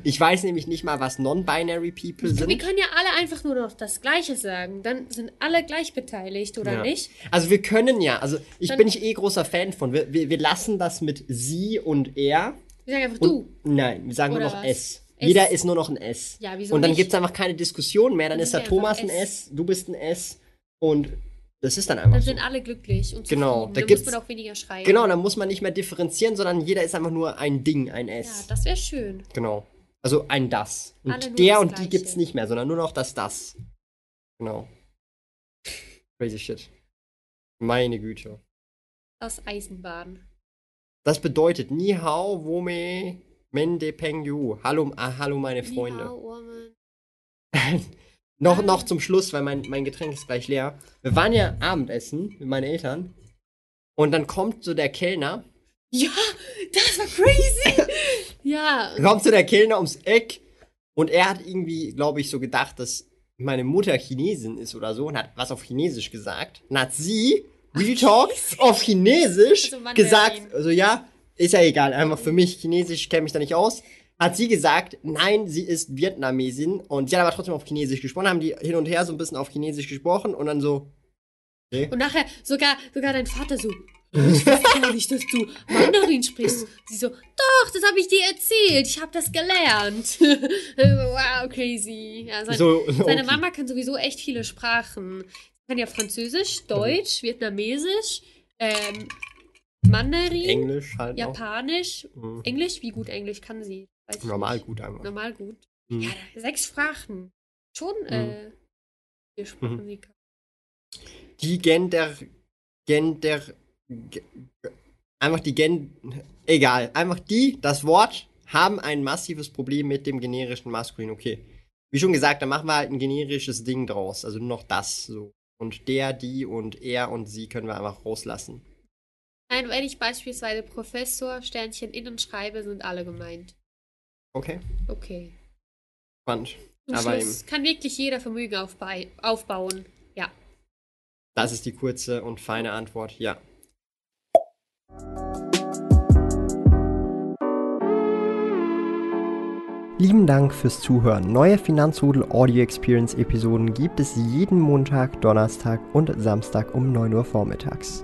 Ich weiß nämlich nicht mal, was Non-Binary People Wir sind. können ja alle einfach nur noch das Gleiche sagen. Dann sind alle gleich beteiligt, oder Ja. nicht? Also wir können ja, also ich Dann- bin ich eh großer Fan von. Wir, wir, wir lassen das mit sie und er. Wir sagen einfach Und, du. Nein, wir sagen nur Oder noch was? S. S. Jeder ist nur noch ein S. Ja, wieso Und dann nicht? gibt es einfach keine Diskussion mehr. Dann ist der wir Thomas ein S. S, du bist ein S. Und das ist dann einfach Dann so. sind alle glücklich und Genau, zufrieden. da Dann gibt's- muss man auch weniger schreiben. Genau, dann muss man nicht mehr differenzieren, sondern jeder ist einfach nur ein Ding, ein Ja, S. das wäre schön. genau. Also ein Das. Und Alle der das und die Gleiche. gibt's nicht mehr, sondern nur noch das Das. Genau. Crazy shit. Meine Güte. Aus Eisenbahn. Das bedeutet Ni hao, wo me, men de peng yu. Hallo, ah, hallo meine Freunde. Ja, Urmen. Noch, Ah. noch zum Schluss, weil mein, mein Getränk ist gleich leer. Wir waren ja Abendessen mit meinen Eltern. Und dann kommt so der Kellner Ja, das war crazy. ja. Kommt so der Kellner ums Eck und er hat irgendwie, glaube ich, so gedacht, dass meine Mutter Chinesin ist oder so und hat was auf Chinesisch gesagt. Und hat sie, Real Talk, auf Chinesisch Also gesagt, also ja, ist ja egal, einfach für mich, Chinesisch kenne mich da nicht aus. Hat sie gesagt, nein, sie ist Vietnamesin und sie hat aber trotzdem auf Chinesisch gesprochen, haben die hin und her so ein bisschen auf Chinesisch gesprochen und dann so, Und nachher sogar, sogar dein Vater so, ich weiß gar nicht, dass du Mandarin sprichst. Sie so, doch, das habe ich dir erzählt. Ich habe das gelernt. wow, crazy. Ja, sein, so seine okay. Mama kann sowieso echt viele Sprachen. Sie kann ja Französisch, Deutsch, Vietnamesisch, ähm, Mandarin, Englisch halt. Japanisch. Mhm. Englisch? Wie gut Englisch kann sie? Weiß Normal gut einfach. Normal gut. Mhm. Ja, sechs Sprachen. Schon, äh, vier Sprachen Mhm. sie kann. die Gender, Gender, einfach die Gen, egal, einfach die, das Wort, haben ein massives Problem mit dem generischen Maskulin. Okay. Wie schon gesagt, dann machen wir halt ein generisches Ding draus. Also nur noch das, so. Und der, die und er und sie können wir einfach rauslassen. Nein, wenn ich beispielsweise Professor Sternchen innen schreibe, sind alle gemeint. Okay, Okay. spannend. Zum Aber Schluss kann wirklich jeder Vermögen aufbauen. Ja. Das ist die kurze und feine Antwort, ja. Lieben Dank fürs Zuhören. Neue Finanzrudel Audio Experience Episoden gibt es jeden Montag, Donnerstag und Samstag um 9 Uhr vormittags.